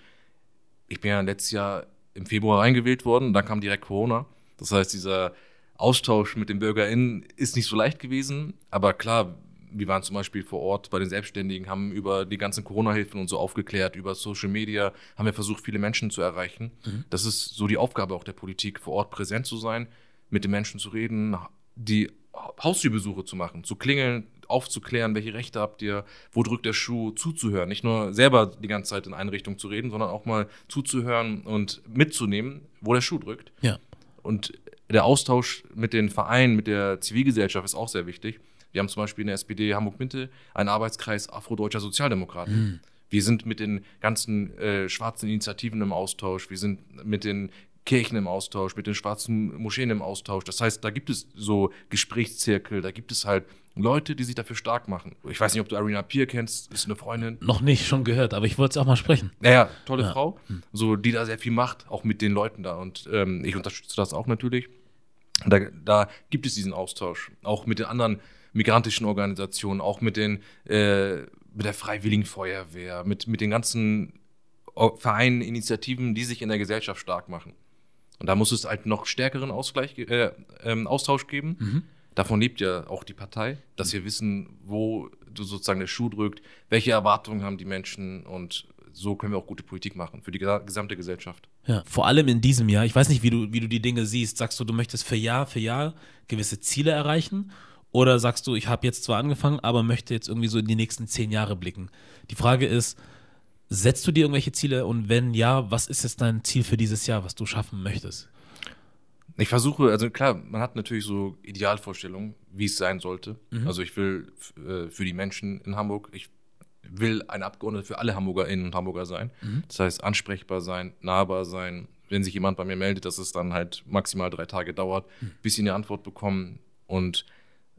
ich bin ja letztes Jahr im Februar reingewählt worden dann kam direkt Corona. Das heißt, dieser Austausch mit den BürgerInnen ist nicht so leicht gewesen. Aber klar, wir waren zum Beispiel vor Ort bei den Selbstständigen, haben über die ganzen Corona-Hilfen und so aufgeklärt, über Social Media, haben wir versucht, viele Menschen zu erreichen. Das ist so die Aufgabe auch der Politik, vor Ort präsent zu sein, mit den Menschen zu reden, die Haustürbesuche zu machen, zu klingeln, aufzuklären, welche Rechte habt ihr, wo drückt der Schuh, zuzuhören. Nicht nur selber die ganze Zeit in eine Richtung zu reden, sondern auch mal zuzuhören und mitzunehmen, wo der Schuh drückt. Ja. Und der Austausch mit den Vereinen, mit der Zivilgesellschaft ist auch sehr wichtig. Wir haben zum Beispiel in der SPD Hamburg-Mitte einen Arbeitskreis afrodeutscher Sozialdemokraten, Wir sind mit den ganzen äh, schwarzen Initiativen im Austausch. Wir sind mit den Kirchen im Austausch, mit den schwarzen Moscheen im Austausch. Das heißt, da gibt es so Gesprächszirkel, da gibt es halt Leute, die sich dafür stark machen. Ich weiß nicht, ob du Arena Peer kennst, ist eine Freundin. Noch nicht, schon gehört, aber ich wollte es auch mal sprechen. Naja, tolle ja. Frau, so die da sehr viel macht, auch mit den Leuten da. Und ähm, ich unterstütze das auch natürlich. Da, da gibt es diesen Austausch, auch mit den anderen migrantischen Organisationen, auch mit den äh, mit der Freiwilligen Feuerwehr, mit, mit den ganzen Vereinen, Initiativen, die sich in der Gesellschaft stark machen. Und da muss es halt noch stärkeren Ausgleich, äh, ähm, Austausch geben. Mhm. Davon lebt ja auch die Partei, dass wir wissen, wo du sozusagen der Schuh drückt, welche Erwartungen haben die Menschen und so können wir auch gute Politik machen für die gesamte Gesellschaft. Ja, vor allem in diesem Jahr. Ich weiß nicht, wie du, wie du die Dinge siehst. Sagst du, du möchtest für Jahr für Jahr gewisse Ziele erreichen? Oder sagst du, ich habe jetzt zwar angefangen, aber möchte jetzt irgendwie so in die nächsten zehn Jahre blicken? Die Frage ist, setzt du dir irgendwelche Ziele und wenn ja, was ist jetzt dein Ziel für dieses Jahr, was du schaffen möchtest? Ich versuche, also klar, man hat natürlich so Idealvorstellungen, wie es sein sollte. Mhm. Also ich will äh, für die Menschen in Hamburg, ich will ein Abgeordneter für alle HamburgerInnen und Hamburger sein. Mhm. Das heißt, ansprechbar sein, nahbar sein. Wenn sich jemand bei mir meldet, dass es dann halt maximal drei Tage dauert, mhm. bis sie eine Antwort bekommen und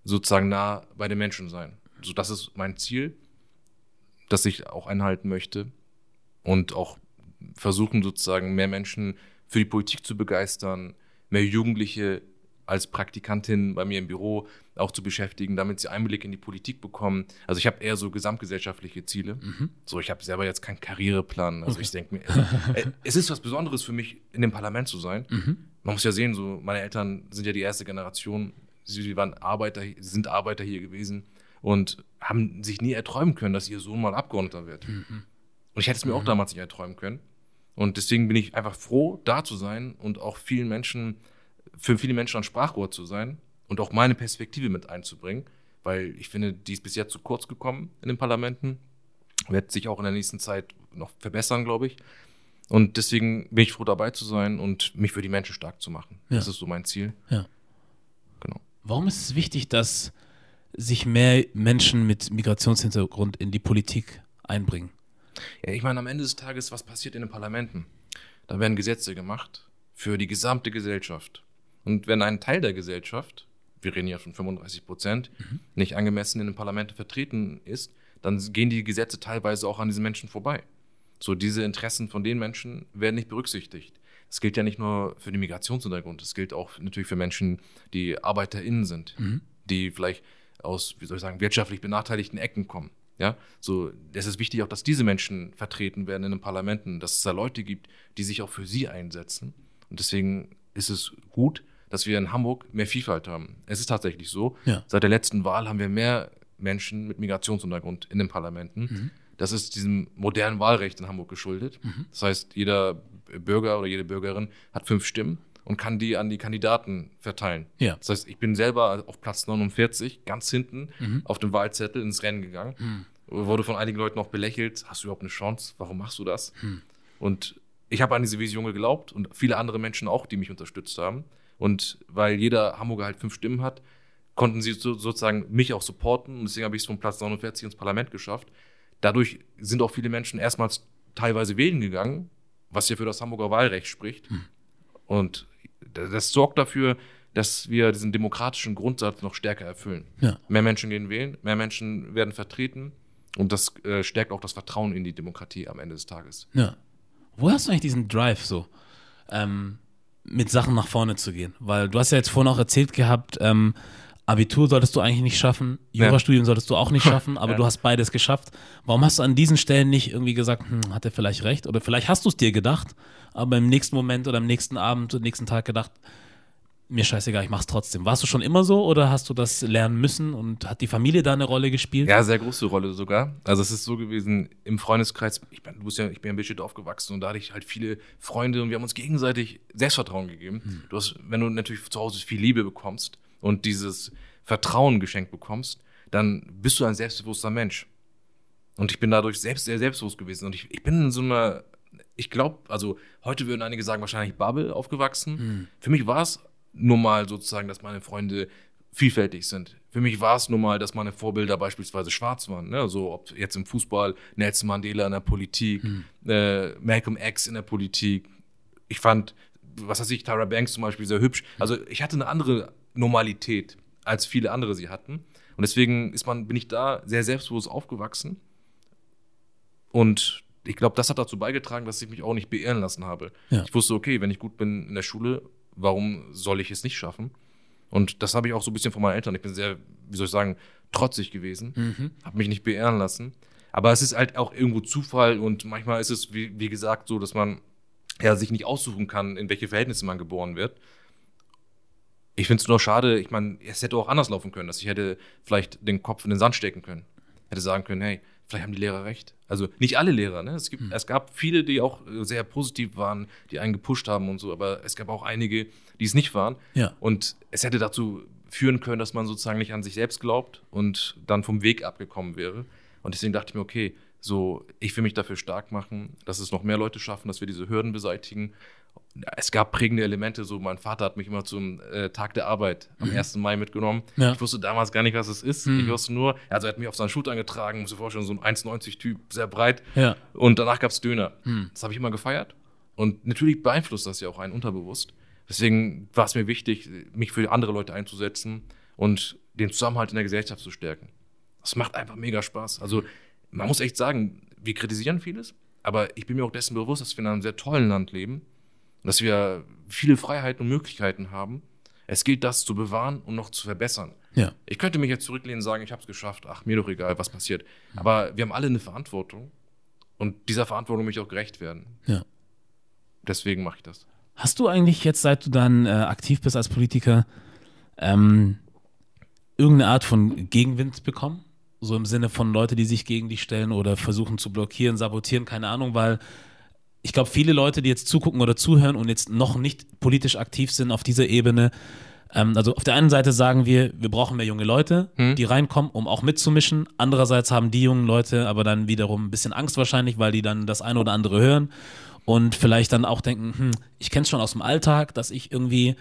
sozusagen nah bei den Menschen sein. So, das ist mein Ziel, das ich auch einhalten möchte und auch versuchen sozusagen mehr Menschen für die Politik zu begeistern, mehr Jugendliche als Praktikantin bei mir im Büro auch zu beschäftigen, damit sie Einblick in die Politik bekommen. Also ich habe eher so gesamtgesellschaftliche Ziele. Mhm. So, ich habe selber jetzt keinen Karriereplan. Also okay. ich denke mir, also, äh, es ist was Besonderes für mich, in dem Parlament zu sein. Mhm. Man muss ja sehen, so meine Eltern sind ja die erste Generation. Sie waren Arbeiter, sie sind Arbeiter hier gewesen und haben sich nie erträumen können, dass ihr Sohn mal Abgeordneter wird. Mhm. Und ich hätte es mir auch mhm. damals nicht erträumen können. Und deswegen bin ich einfach froh, da zu sein und auch vielen Menschen, für viele Menschen ein Sprachrohr zu sein und auch meine Perspektive mit einzubringen, weil ich finde, die ist bis jetzt zu kurz gekommen in den Parlamenten, wird sich auch in der nächsten Zeit noch verbessern, glaube ich. Und deswegen bin ich froh, dabei zu sein und mich für die Menschen stark zu machen. Ja. Das ist so mein Ziel. Ja. Warum ist es wichtig, dass sich mehr Menschen mit Migrationshintergrund in die Politik einbringen? Ja, ich meine, am Ende des Tages, was passiert in den Parlamenten? Da werden Gesetze gemacht für die gesamte Gesellschaft. Und wenn ein Teil der Gesellschaft, wir reden ja von 35 Prozent, mhm. nicht angemessen in den Parlamenten vertreten ist, dann gehen die Gesetze teilweise auch an diesen Menschen vorbei. So, diese Interessen von den Menschen werden nicht berücksichtigt. Das gilt ja nicht nur für den Migrationshintergrund, das gilt auch natürlich für Menschen, die ArbeiterInnen sind, mhm. die vielleicht aus, wie soll ich sagen, wirtschaftlich benachteiligten Ecken kommen. Ja, so, es ist wichtig auch, dass diese Menschen vertreten werden in den Parlamenten, dass es da Leute gibt, die sich auch für sie einsetzen. Und deswegen ist es gut, dass wir in Hamburg mehr Vielfalt haben. Es ist tatsächlich so. Ja. Seit der letzten Wahl haben wir mehr Menschen mit Migrationshintergrund in den Parlamenten. Mhm. Das ist diesem modernen Wahlrecht in Hamburg geschuldet. Mhm. Das heißt, jeder Bürger oder jede Bürgerin hat fünf Stimmen und kann die an die Kandidaten verteilen. Ja. Das heißt, ich bin selber auf Platz 49, ganz hinten, mhm. auf dem Wahlzettel ins Rennen gegangen. Mhm. Wurde von einigen Leuten auch belächelt. Hast du überhaupt eine Chance? Warum machst du das? Mhm. Und ich habe an diese Vision geglaubt und viele andere Menschen auch, die mich unterstützt haben. Und weil jeder Hamburger halt fünf Stimmen hat, konnten sie so, sozusagen mich auch supporten. Und deswegen habe ich es von Platz 49 ins Parlament geschafft. Dadurch sind auch viele Menschen erstmals teilweise wählen gegangen, was ja für das Hamburger Wahlrecht spricht. Hm. Und das sorgt dafür, dass wir diesen demokratischen Grundsatz noch stärker erfüllen. Ja. Mehr Menschen gehen wählen, mehr Menschen werden vertreten und das äh, stärkt auch das Vertrauen in die Demokratie am Ende des Tages. Ja. Wo hast du eigentlich diesen Drive so, ähm, mit Sachen nach vorne zu gehen? Weil du hast ja jetzt vorhin auch erzählt gehabt, ähm, Abitur solltest du eigentlich nicht schaffen, Jurastudium ja. solltest du auch nicht [laughs] schaffen, aber ja. du hast beides geschafft. Warum hast du an diesen Stellen nicht irgendwie gesagt, hm, hat er vielleicht recht? Oder vielleicht hast du es dir gedacht, aber im nächsten Moment oder am nächsten Abend oder nächsten Tag gedacht, mir scheißegal, ich mach's trotzdem. Warst du schon immer so oder hast du das lernen müssen und hat die Familie da eine Rolle gespielt? Ja, sehr große Rolle sogar. Also es ist so gewesen, im Freundeskreis, ich bin, du bist ja, ich bin ja ein bisschen aufgewachsen und da hatte ich halt viele Freunde und wir haben uns gegenseitig Selbstvertrauen gegeben. Hm. Du hast, wenn du natürlich zu Hause viel Liebe bekommst und dieses Vertrauen geschenkt bekommst, dann bist du ein selbstbewusster Mensch. Und ich bin dadurch selbst sehr selbstbewusst gewesen. Und ich, ich bin in so einer, ich glaube, also heute würden einige sagen, wahrscheinlich Bubble aufgewachsen. Hm. Für mich war es nur mal sozusagen, dass meine Freunde vielfältig sind. Für mich war es nun mal, dass meine Vorbilder beispielsweise schwarz waren. Ne? So ob jetzt im Fußball Nelson Mandela in der Politik, hm. äh, Malcolm X in der Politik. Ich fand, was weiß ich, Tyra Banks zum Beispiel sehr hübsch. Also ich hatte eine andere Normalität, als viele andere sie hatten. Und deswegen ist man, bin ich da sehr selbstbewusst aufgewachsen. Und ich glaube, das hat dazu beigetragen, dass ich mich auch nicht beirren lassen habe. Ja. Ich wusste, okay, wenn ich gut bin in der Schule, warum soll ich es nicht schaffen? Und das habe ich auch so ein bisschen von meinen Eltern. Ich bin sehr, wie soll ich sagen, trotzig gewesen, mhm. habe mich nicht beehren lassen. Aber es ist halt auch irgendwo Zufall und manchmal ist es, wie, wie gesagt, so, dass man ja sich nicht aussuchen kann, in welche Verhältnisse man geboren wird. Ich finde es nur schade, ich meine, es hätte auch anders laufen können, dass ich hätte vielleicht den Kopf in den Sand stecken können. Hätte sagen können, hey, vielleicht haben die Lehrer recht. Also nicht alle Lehrer, ne? Es, gibt, hm. es gab viele, die auch äh, sehr positiv waren, die einen gepusht haben und so, aber es gab auch einige, die es nicht waren. Ja. Und es hätte dazu führen können, dass man sozusagen nicht an sich selbst glaubt und dann vom Weg abgekommen wäre. Und deswegen dachte ich mir, okay, so, ich will mich dafür stark machen, dass es noch mehr Leute schaffen, dass wir diese Hürden beseitigen es gab prägende Elemente, so mein Vater hat mich immer zum äh, Tag der Arbeit am 1. Mhm. Mai mitgenommen. Ja. Ich wusste damals gar nicht, was es ist. Mhm. Ich wusste nur, also er hat mich auf seinen Schultern getragen, muss ich vorstellen, so ein 1,90-Typ, sehr breit. Ja. Und danach gab es Döner. Mhm. Das habe ich immer gefeiert. Und natürlich beeinflusst das ja auch einen unterbewusst. Deswegen war es mir wichtig, mich für andere Leute einzusetzen und den Zusammenhalt in der Gesellschaft zu stärken. Das macht einfach mega Spaß. Also man muss echt sagen, wir kritisieren vieles, aber ich bin mir auch dessen bewusst, dass wir in einem sehr tollen Land leben dass wir viele Freiheiten und Möglichkeiten haben. Es gilt, das zu bewahren und noch zu verbessern. Ja. Ich könnte mich jetzt zurücklehnen und sagen, ich habe es geschafft, ach, mir doch egal, was passiert. Aber wir haben alle eine Verantwortung und dieser Verantwortung möchte ich auch gerecht werden. Ja. Deswegen mache ich das. Hast du eigentlich jetzt, seit du dann äh, aktiv bist als Politiker, ähm, irgendeine Art von Gegenwind bekommen? So im Sinne von Leute, die sich gegen dich stellen oder versuchen zu blockieren, sabotieren, keine Ahnung, weil ich glaube, viele Leute, die jetzt zugucken oder zuhören und jetzt noch nicht politisch aktiv sind auf dieser Ebene, ähm, also auf der einen Seite sagen wir, wir brauchen mehr junge Leute, hm. die reinkommen, um auch mitzumischen. Andererseits haben die jungen Leute aber dann wiederum ein bisschen Angst wahrscheinlich, weil die dann das eine oder andere hören und vielleicht dann auch denken, hm, ich kenne es schon aus dem Alltag, dass ich irgendwie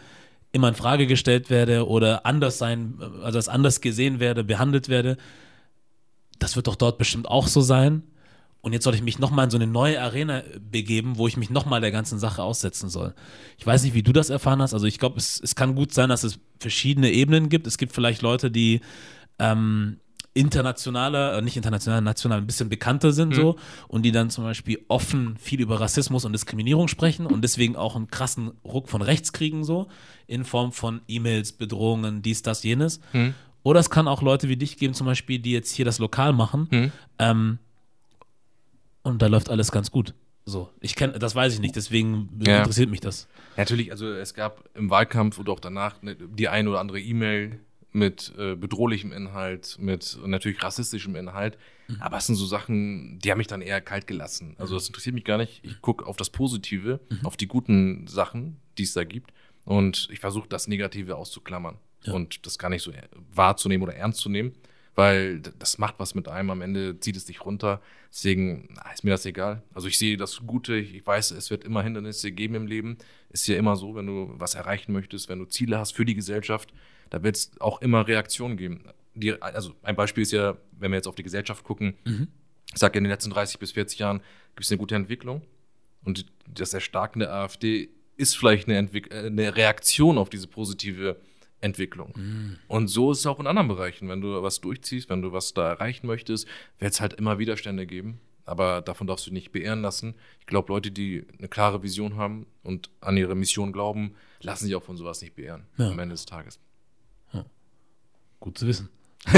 immer in Frage gestellt werde oder anders sein, also als anders gesehen werde, behandelt werde. Das wird doch dort bestimmt auch so sein. Und jetzt soll ich mich nochmal in so eine neue Arena begeben, wo ich mich nochmal der ganzen Sache aussetzen soll. Ich weiß nicht, wie du das erfahren hast. Also ich glaube, es, es kann gut sein, dass es verschiedene Ebenen gibt. Es gibt vielleicht Leute, die ähm, internationaler, äh, nicht international, national ein bisschen bekannter sind mhm. so und die dann zum Beispiel offen viel über Rassismus und Diskriminierung sprechen und deswegen auch einen krassen Ruck von rechts kriegen so in Form von E-Mails, Bedrohungen, dies, das, jenes. Mhm. Oder es kann auch Leute wie dich geben zum Beispiel, die jetzt hier das Lokal machen. Mhm. Ähm, und da läuft alles ganz gut. So, ich kenne, das weiß ich nicht, deswegen ja. interessiert mich das. Natürlich, also es gab im Wahlkampf oder auch danach ne, die eine oder andere E-Mail mit äh, bedrohlichem Inhalt, mit natürlich rassistischem Inhalt. Mhm. Aber es sind so Sachen, die haben mich dann eher kalt gelassen. Also das interessiert mich gar nicht. Ich gucke auf das Positive, mhm. auf die guten Sachen, die es da gibt. Und ich versuche das Negative auszuklammern ja. und das gar nicht so wahrzunehmen oder ernst zu nehmen weil das macht was mit einem. Am Ende zieht es dich runter. Deswegen ist mir das egal. Also ich sehe das Gute. Ich weiß, es wird immer Hindernisse geben im Leben. Ist ja immer so, wenn du was erreichen möchtest, wenn du Ziele hast für die Gesellschaft, da wird es auch immer Reaktionen geben. Die, also ein Beispiel ist ja, wenn wir jetzt auf die Gesellschaft gucken, mhm. ich sage, in den letzten 30 bis 40 Jahren gibt es eine gute Entwicklung. Und das Erstarken der AfD ist vielleicht eine, Entwick äh, eine Reaktion auf diese positive Entwicklung. Mhm. Und so ist es auch in anderen Bereichen. Wenn du was durchziehst, wenn du was da erreichen möchtest, wird es halt immer Widerstände geben. Aber davon darfst du dich nicht beehren lassen. Ich glaube, Leute, die eine klare Vision haben und an ihre Mission glauben, lassen sich auch von sowas nicht beehren ja. am Ende des Tages. Ja. Gut zu wissen. [laughs]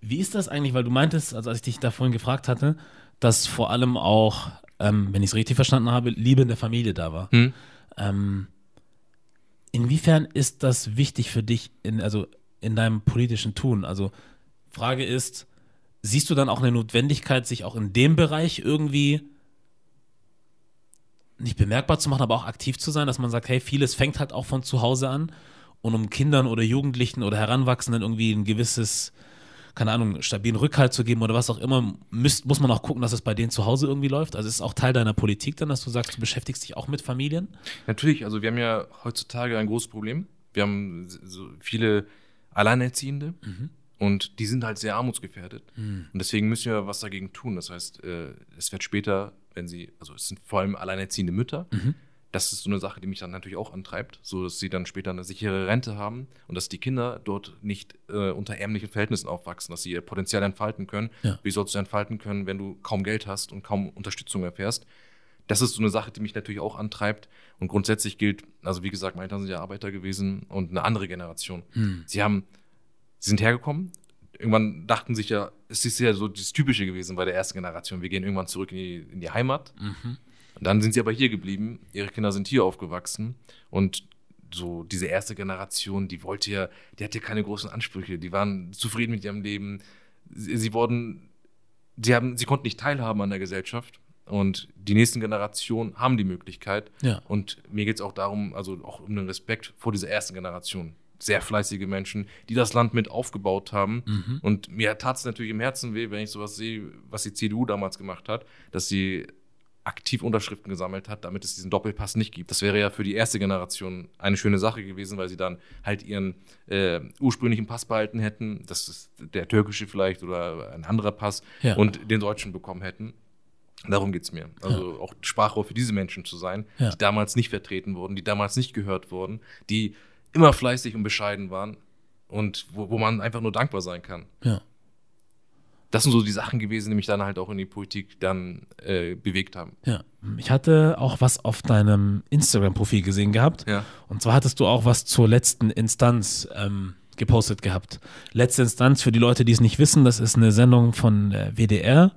Wie ist das eigentlich, weil du meintest, also als ich dich da vorhin gefragt hatte, dass vor allem auch, ähm, wenn ich es richtig verstanden habe, Liebe in der Familie da war. Hm. Ähm, Inwiefern ist das wichtig für dich in, also in deinem politischen Tun? Also Frage ist, siehst du dann auch eine Notwendigkeit, sich auch in dem Bereich irgendwie nicht bemerkbar zu machen, aber auch aktiv zu sein, dass man sagt, hey, vieles fängt halt auch von zu Hause an und um Kindern oder Jugendlichen oder Heranwachsenden irgendwie ein gewisses keine Ahnung, stabilen Rückhalt zu geben oder was auch immer, müsst, muss man auch gucken, dass es bei denen zu Hause irgendwie läuft? Also ist es auch Teil deiner Politik dann, dass du sagst, du beschäftigst dich auch mit Familien? Natürlich, also wir haben ja heutzutage ein großes Problem. Wir haben so viele Alleinerziehende Mhm. und die sind halt sehr armutsgefährdet. Und deswegen müssen wir was dagegen tun. Das heißt, äh, es wird später, wenn sie, also es sind vor allem alleinerziehende Mütter. Mhm. Das ist so eine Sache, die mich dann natürlich auch antreibt, so dass sie dann später eine sichere Rente haben und dass die Kinder dort nicht äh, unter ärmlichen Verhältnissen aufwachsen, dass sie ihr Potenzial entfalten können. Ja. Wie sollst du entfalten können, wenn du kaum Geld hast und kaum Unterstützung erfährst? Das ist so eine Sache, die mich natürlich auch antreibt. Und grundsätzlich gilt, also wie gesagt, meine Eltern sind ja Arbeiter gewesen und eine andere Generation. Sie haben, sie sind hergekommen. Irgendwann dachten sich ja, es ist ja so das Typische gewesen bei der ersten Generation. Wir gehen irgendwann zurück in die, in die Heimat. Und dann sind sie aber hier geblieben. Ihre Kinder sind hier aufgewachsen. Und so diese erste Generation, die wollte ja, die hatte keine großen Ansprüche. Die waren zufrieden mit ihrem Leben. Sie, sie wurden, sie haben, sie konnten nicht teilhaben an der Gesellschaft. Und die nächsten Generationen haben die Möglichkeit. Ja. Und mir geht es auch darum, also auch um den Respekt vor dieser ersten Generation. Sehr fleißige Menschen, die das Land mit aufgebaut haben. Mhm. Und mir tat es natürlich im Herzen weh, wenn ich sowas sehe, was die CDU damals gemacht hat, dass sie aktiv Unterschriften gesammelt hat, damit es diesen Doppelpass nicht gibt. Das wäre ja für die erste Generation eine schöne Sache gewesen, weil sie dann halt ihren äh, ursprünglichen Pass behalten hätten, das ist der türkische vielleicht oder ein anderer Pass, Ja. und den deutschen bekommen hätten. Darum geht's mir. Also auch Sprachrohr für diese Menschen zu sein, Ja. die damals nicht vertreten wurden, die damals nicht gehört wurden, die immer fleißig und bescheiden waren und wo, wo man einfach nur dankbar sein kann. Ja. Das sind so die Sachen gewesen, die mich dann halt auch in die Politik dann äh, bewegt haben. Ja, ich hatte auch was auf deinem Instagram-Profil gesehen gehabt. Ja. Und zwar hattest du auch was zur letzten Instanz ähm, gepostet gehabt. Letzte Instanz, für die Leute, die es nicht wissen, das ist eine Sendung von äh, WDR.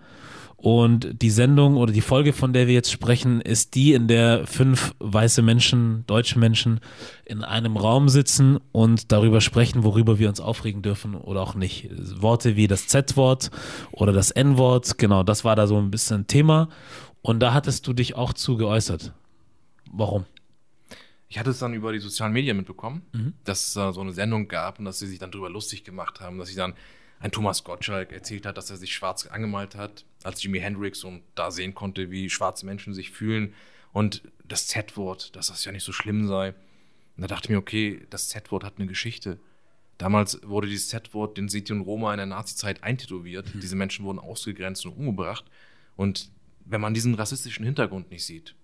Und die Sendung oder die Folge, von der wir jetzt sprechen, ist die, in der fünf weiße Menschen, deutsche Menschen in einem Raum sitzen und darüber sprechen, worüber wir uns aufregen dürfen oder auch nicht. Worte wie das Z-Wort oder das N-Wort, genau, das war da so ein bisschen Thema. Und da hattest du dich auch zu geäußert. Warum? Ich hatte es dann über die sozialen Medien mitbekommen, dass es da so eine Sendung gab und dass sie sich dann darüber lustig gemacht haben, dass sie dann ein Thomas Gottschalk erzählt hat, dass er sich schwarz angemalt hat als Jimi Hendrix und da sehen konnte, wie schwarze Menschen sich fühlen und das Z-Wort, dass das ja nicht so schlimm sei. Und da dachte ich mir, okay, das Z-Wort hat eine Geschichte. Damals wurde dieses Z-Wort den Sinti und Roma in der Nazi-Zeit eintätowiert. Diese Menschen wurden ausgegrenzt und umgebracht. Und wenn man diesen rassistischen Hintergrund nicht sieht,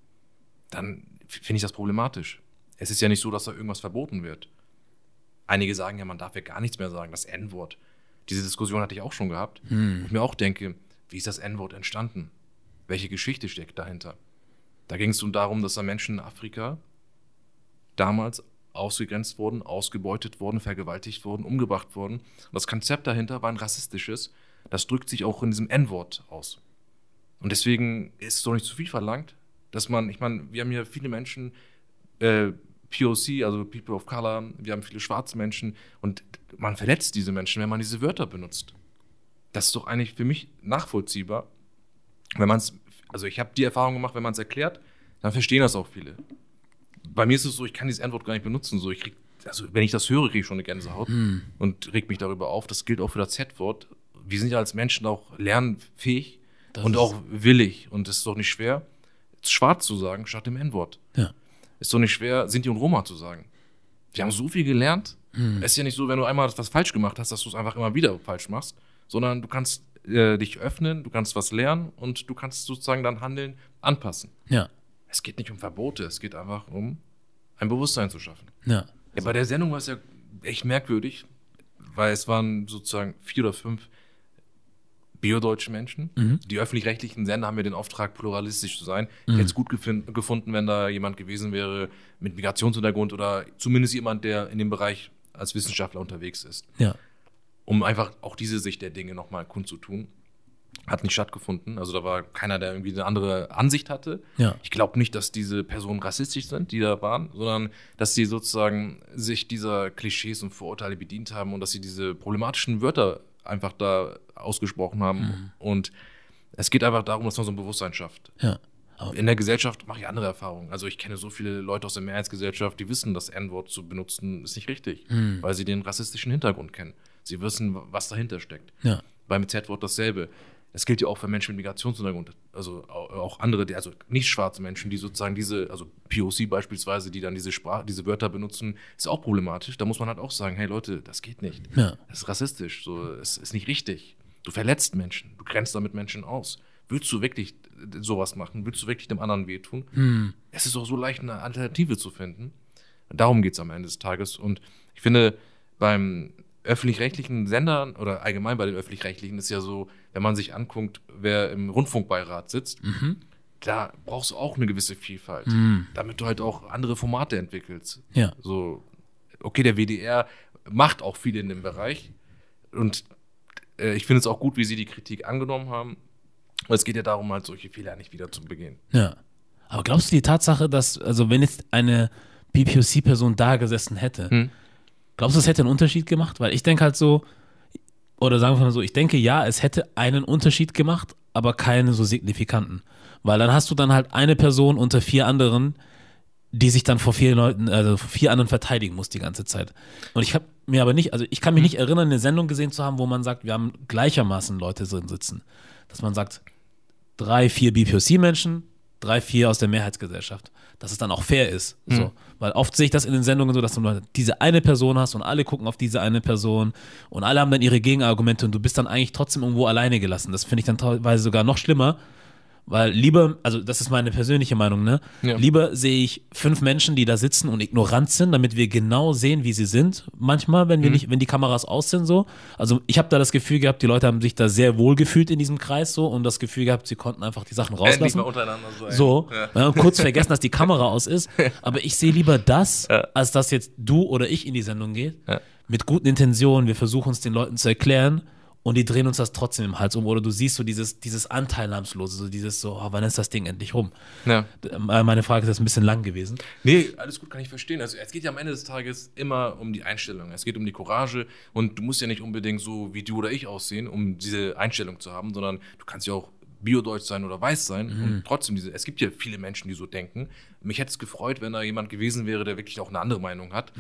dann finde ich das problematisch. Es ist ja nicht so, dass da irgendwas verboten wird. Einige sagen ja, man darf ja gar nichts mehr sagen, das N-Wort. Diese Diskussion hatte ich auch schon gehabt. Und ich mir auch denke, wie ist das N-Wort entstanden? Welche Geschichte steckt dahinter? Da ging es um darum, dass da Menschen in Afrika damals ausgegrenzt wurden, ausgebeutet wurden, vergewaltigt wurden, umgebracht wurden. Und das Konzept dahinter war ein rassistisches. Das drückt sich auch in diesem N-Wort aus. Und deswegen ist es doch nicht zu viel verlangt, dass man, ich meine, wir haben hier viele Menschen, äh, POC, also People of Color, wir haben viele schwarze Menschen und man verletzt diese Menschen, wenn man diese Wörter benutzt. Das ist doch eigentlich für mich nachvollziehbar. Wenn man es, also ich habe die Erfahrung gemacht, wenn man es erklärt, dann verstehen das auch viele. Bei mir ist es so, ich kann dieses N-Wort gar nicht benutzen. So, ich krieg, also wenn ich das höre, kriege ich schon eine Gänsehaut und reg mich darüber auf. Das gilt auch für das Z-Wort. Wir sind ja als Menschen auch lernfähig Das und auch willig. Und es ist doch nicht schwer, schwarz zu sagen statt dem N-Wort. Ja. Ist doch nicht schwer, Sinti und Roma zu sagen. Wir haben so viel gelernt. Es ist ja nicht so, wenn du einmal was falsch gemacht hast, dass du es einfach immer wieder falsch machst, sondern du kannst äh, dich öffnen, du kannst was lernen und du kannst sozusagen dein Handeln anpassen. Ja. Es geht nicht um Verbote, es geht einfach um ein Bewusstsein zu schaffen. Ja. Ja, bei der Sendung war es ja echt merkwürdig, weil es waren sozusagen vier oder fünf biodeutsche Menschen. Die öffentlich-rechtlichen Sender haben ja den Auftrag, pluralistisch zu sein. Ich hätte es gut gefunden, wenn da jemand gewesen wäre mit Migrationshintergrund oder zumindest jemand, der in dem Bereich als Wissenschaftler unterwegs ist. Ja. Um einfach auch diese Sicht der Dinge nochmal kundzutun. Hat nicht stattgefunden. Also da war keiner, der irgendwie eine andere Ansicht hatte. Ja. Ich glaube nicht, dass diese Personen rassistisch sind, die da waren, sondern dass sie sozusagen sich dieser Klischees und Vorurteile bedient haben und dass sie diese problematischen Wörter einfach da ausgesprochen haben. Und es geht einfach darum, dass man so ein Bewusstsein schafft. Ja. In der Gesellschaft mache ich andere Erfahrungen. Also ich kenne so viele Leute aus der Mehrheitsgesellschaft, die wissen, das N-Wort zu benutzen ist nicht richtig, weil sie den rassistischen Hintergrund kennen. Sie wissen, was dahinter steckt. ja. Beim Z-Wort dasselbe. Das gilt ja auch für Menschen mit Migrationshintergrund, also au- auch andere, also nicht schwarze Menschen, die sozusagen diese, also POC beispielsweise, die dann diese Sprache, diese Wörter benutzen, ist auch problematisch. Da muss man halt auch sagen, hey Leute, das geht nicht. Ja. Das ist rassistisch, so, es ist nicht richtig. Du verletzt Menschen, du grenzt damit Menschen aus. Willst du wirklich sowas machen? Willst du wirklich dem anderen wehtun? Es ist auch so leicht, eine Alternative zu finden. Darum geht es am Ende des Tages. Und ich finde, beim öffentlich-rechtlichen Sendern oder allgemein bei den öffentlich-rechtlichen ist ja so, wenn man sich anguckt, wer im Rundfunkbeirat sitzt, da brauchst du auch eine gewisse Vielfalt, damit du halt auch andere Formate entwickelst. Ja. So, okay, der WDR macht auch viel in dem Bereich und äh, ich finde es auch gut, wie sie die Kritik angenommen haben. Aber es geht ja darum, halt solche Fehler nicht wieder zu begehen. Ja. Aber glaubst du die Tatsache, dass, also wenn jetzt eine BPOC-Person da gesessen hätte, Hm. Glaubst du, es hätte einen Unterschied gemacht? Weil ich denke halt so, oder sagen wir mal so, ich denke ja, es hätte einen Unterschied gemacht, aber keinen so signifikanten. Weil dann hast du dann halt eine Person unter vier anderen, die sich dann vor vier Leuten, also vor vier anderen verteidigen muss die ganze Zeit. Und ich habe mir aber nicht, also ich kann mich nicht erinnern, eine Sendung gesehen zu haben, wo man sagt, wir haben gleichermaßen Leute drin sitzen. Dass man sagt, drei, vier BPOC-Menschen, drei, vier aus der Mehrheitsgesellschaft. Dass es dann auch fair ist. So. Weil oft sehe ich das in den Sendungen so, dass du nur diese eine Person hast und alle gucken auf diese eine Person und alle haben dann ihre Gegenargumente und du bist dann eigentlich trotzdem irgendwo alleine gelassen. Das finde ich dann teilweise sogar noch schlimmer. Weil lieber, also das ist meine persönliche Meinung, ne? Ja. Lieber sehe ich fünf Menschen, die da sitzen und ignorant sind, damit wir genau sehen, wie sie sind. Manchmal, wenn wir nicht, wenn die Kameras aus sind, so. Also ich habe da das Gefühl gehabt, die Leute haben sich da sehr wohl gefühlt in diesem Kreis so und das Gefühl gehabt, sie konnten einfach die Sachen rauslassen. sein. So, Ja. ja. und kurz vergessen, dass die Kamera aus ist. [laughs] Aber ich sehe lieber das, als dass jetzt du oder ich in die Sendung geht. Mit guten Intentionen. Wir versuchen es den Leuten zu erklären und die drehen uns das trotzdem im Hals um. Oder du siehst so dieses, dieses Anteilnahmslose, so dieses so, oh, wann ist das Ding endlich rum? Ja. Äh, Meine Frage ist jetzt ein bisschen lang gewesen. Nee, alles gut, kann ich verstehen. Also es geht ja am Ende des Tages immer um die Einstellung. Es geht um die Courage und du musst ja nicht unbedingt so wie du oder ich aussehen, um diese Einstellung zu haben, sondern du kannst ja auch biodeutsch sein oder weiß sein und trotzdem diese, es gibt ja viele Menschen, die so denken. Mich hätte es gefreut, wenn da jemand gewesen wäre, der wirklich auch eine andere Meinung hat.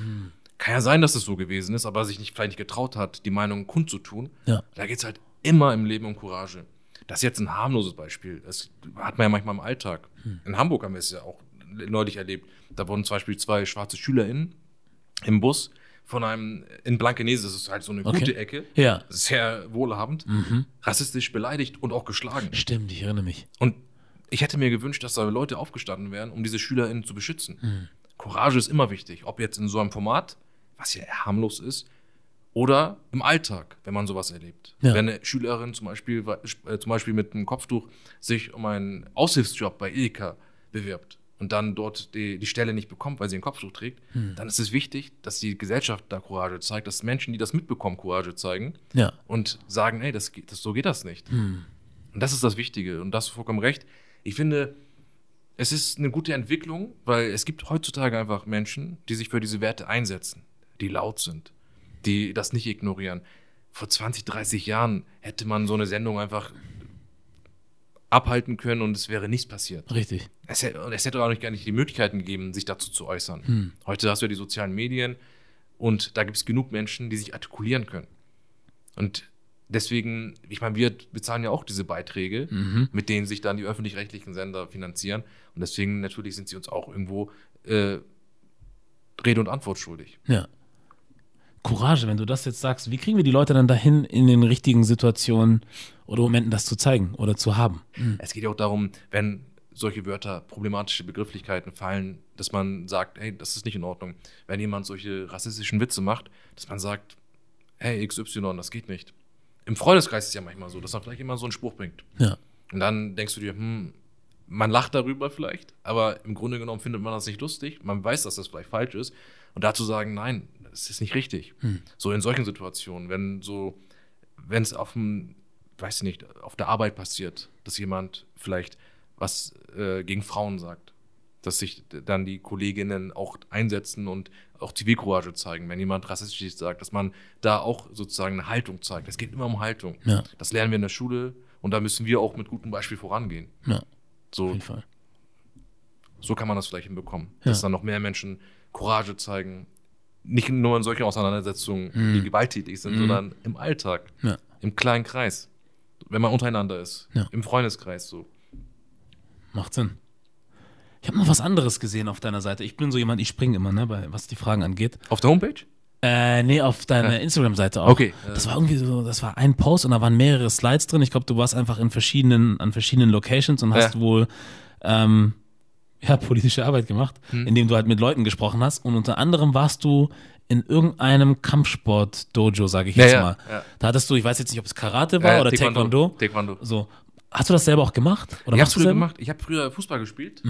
Kann ja sein, dass es so gewesen ist, aber sich nicht, vielleicht nicht getraut hat, die Meinung kundzutun. Ja. Da geht es halt immer im Leben um Courage. Das ist jetzt ein harmloses Beispiel. Das hat man ja manchmal im Alltag. In Hamburg haben wir es ja auch neulich erlebt. Da wurden zum Beispiel zwei schwarze SchülerInnen im Bus von einem, in Blankenese, das ist halt so eine Okay. gute Ecke, Ja. sehr wohlhabend, rassistisch beleidigt und auch geschlagen. Stimmt, ich erinnere mich. Und ich hätte mir gewünscht, dass da Leute aufgestanden wären, um diese SchülerInnen zu beschützen. Courage ist immer wichtig, ob jetzt in so einem Format, was ja harmlos ist, oder im Alltag, wenn man sowas erlebt. Ja. Wenn eine Schülerin zum Beispiel, äh, zum Beispiel mit einem Kopftuch sich um einen Aushilfsjob bei Edeka bewirbt und dann dort die, die Stelle nicht bekommt, weil sie ein Kopftuch trägt, dann ist es wichtig, dass die Gesellschaft da Courage zeigt, dass Menschen, die das mitbekommen, Courage zeigen Ja. und sagen, ey, das, das, so geht das nicht. Und das ist das Wichtige. Und das ist vollkommen recht. Ich finde, es ist eine gute Entwicklung, weil es gibt heutzutage einfach Menschen, die sich für diese Werte einsetzen, die laut sind, die das nicht ignorieren. Vor 20, 30 Jahren hätte man so eine Sendung einfach abhalten können und es wäre nichts passiert. Richtig. Es hätte, und es hätte auch nicht gar nicht die Möglichkeiten gegeben, sich dazu zu äußern. Heute hast du ja die sozialen Medien und da gibt es genug Menschen, die sich artikulieren können. Und deswegen, ich meine, wir bezahlen ja auch diese Beiträge, mit denen sich dann die öffentlich-rechtlichen Sender finanzieren. Und deswegen natürlich sind sie uns auch irgendwo äh, Rede und Antwort schuldig. Ja. Courage, wenn du das jetzt sagst, wie kriegen wir die Leute dann dahin, in den richtigen Situationen oder Momenten das zu zeigen oder zu haben? Es geht ja auch darum, wenn solche Wörter, problematische Begrifflichkeiten fallen, dass man sagt, hey, das ist nicht in Ordnung. Wenn jemand solche rassistischen Witze macht, dass man sagt, hey, XY, das geht nicht. Im Freundeskreis ist es ja manchmal so, dass man vielleicht immer so einen Spruch bringt. Ja. Und dann denkst du dir, hm, man lacht darüber vielleicht, aber im Grunde genommen findet man das nicht lustig. Man weiß, dass das vielleicht falsch ist. Und dazu sagen, nein, das ist nicht richtig. So in solchen Situationen, wenn so, wenn es auf dem, weiß ich nicht, auf der Arbeit passiert, dass jemand vielleicht was äh, gegen Frauen sagt, dass sich dann die Kolleginnen auch einsetzen und auch Zivilcourage zeigen, wenn jemand rassistisch sagt, dass man da auch sozusagen eine Haltung zeigt. Es geht immer um Haltung. Ja. Das lernen wir in der Schule und da müssen wir auch mit gutem Beispiel vorangehen. Ja, auf So, jeden Fall. so kann man das vielleicht hinbekommen, Ja. dass dann noch mehr Menschen Courage zeigen. Nicht nur in solchen Auseinandersetzungen, die gewalttätig sind, sondern im Alltag, Ja. im kleinen Kreis. wenn man untereinander ist. Ja. Im Freundeskreis so. Macht Sinn. Ich habe noch was anderes gesehen auf deiner Seite. Ich bin so jemand, ich springe immer, ne, bei, was die Fragen angeht. Auf der Homepage? Äh, nee, auf deiner Ja. Instagram-Seite auch. Okay. Das war irgendwie so, das war ein Post und da waren mehrere Slides drin. Ich glaube, du warst einfach in verschiedenen, an verschiedenen Locations und hast wohl ähm, ja, politische Arbeit gemacht, Hm. indem du halt mit Leuten gesprochen hast. Und unter anderem warst du in irgendeinem Kampfsport-Dojo, sage ich Ja, jetzt ja, mal. ja. Da hattest du, ich weiß jetzt nicht, ob es Karate war Äh, oder Taekwondo. Taekwondo. So. Hast du das selber auch gemacht? Oder ich habe früher gemacht. Ich habe früher Fußball gespielt.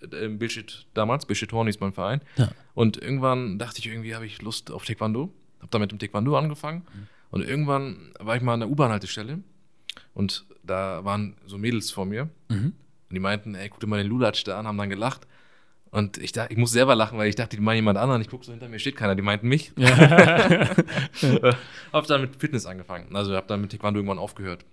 Äh, Im Bildschirm damals. Bildschirm Horn ist mein Verein. Und irgendwann dachte ich, irgendwie habe ich Lust auf Taekwondo. Habe dann mit dem Taekwondo angefangen. Und irgendwann war ich mal an der U-Bahn-Haltestelle. Und da waren so Mädels vor mir. Und die meinten, ey, guck dir mal den Lulatsch da an, haben dann gelacht. Und ich dachte, ich muss selber lachen, weil ich dachte, die meinen jemand anderen. Ich gucke so hinter mir, steht keiner. Die meinten mich. [laughs] hab dann mit Fitness angefangen. Also habe dann mit Taekwondo irgendwann aufgehört.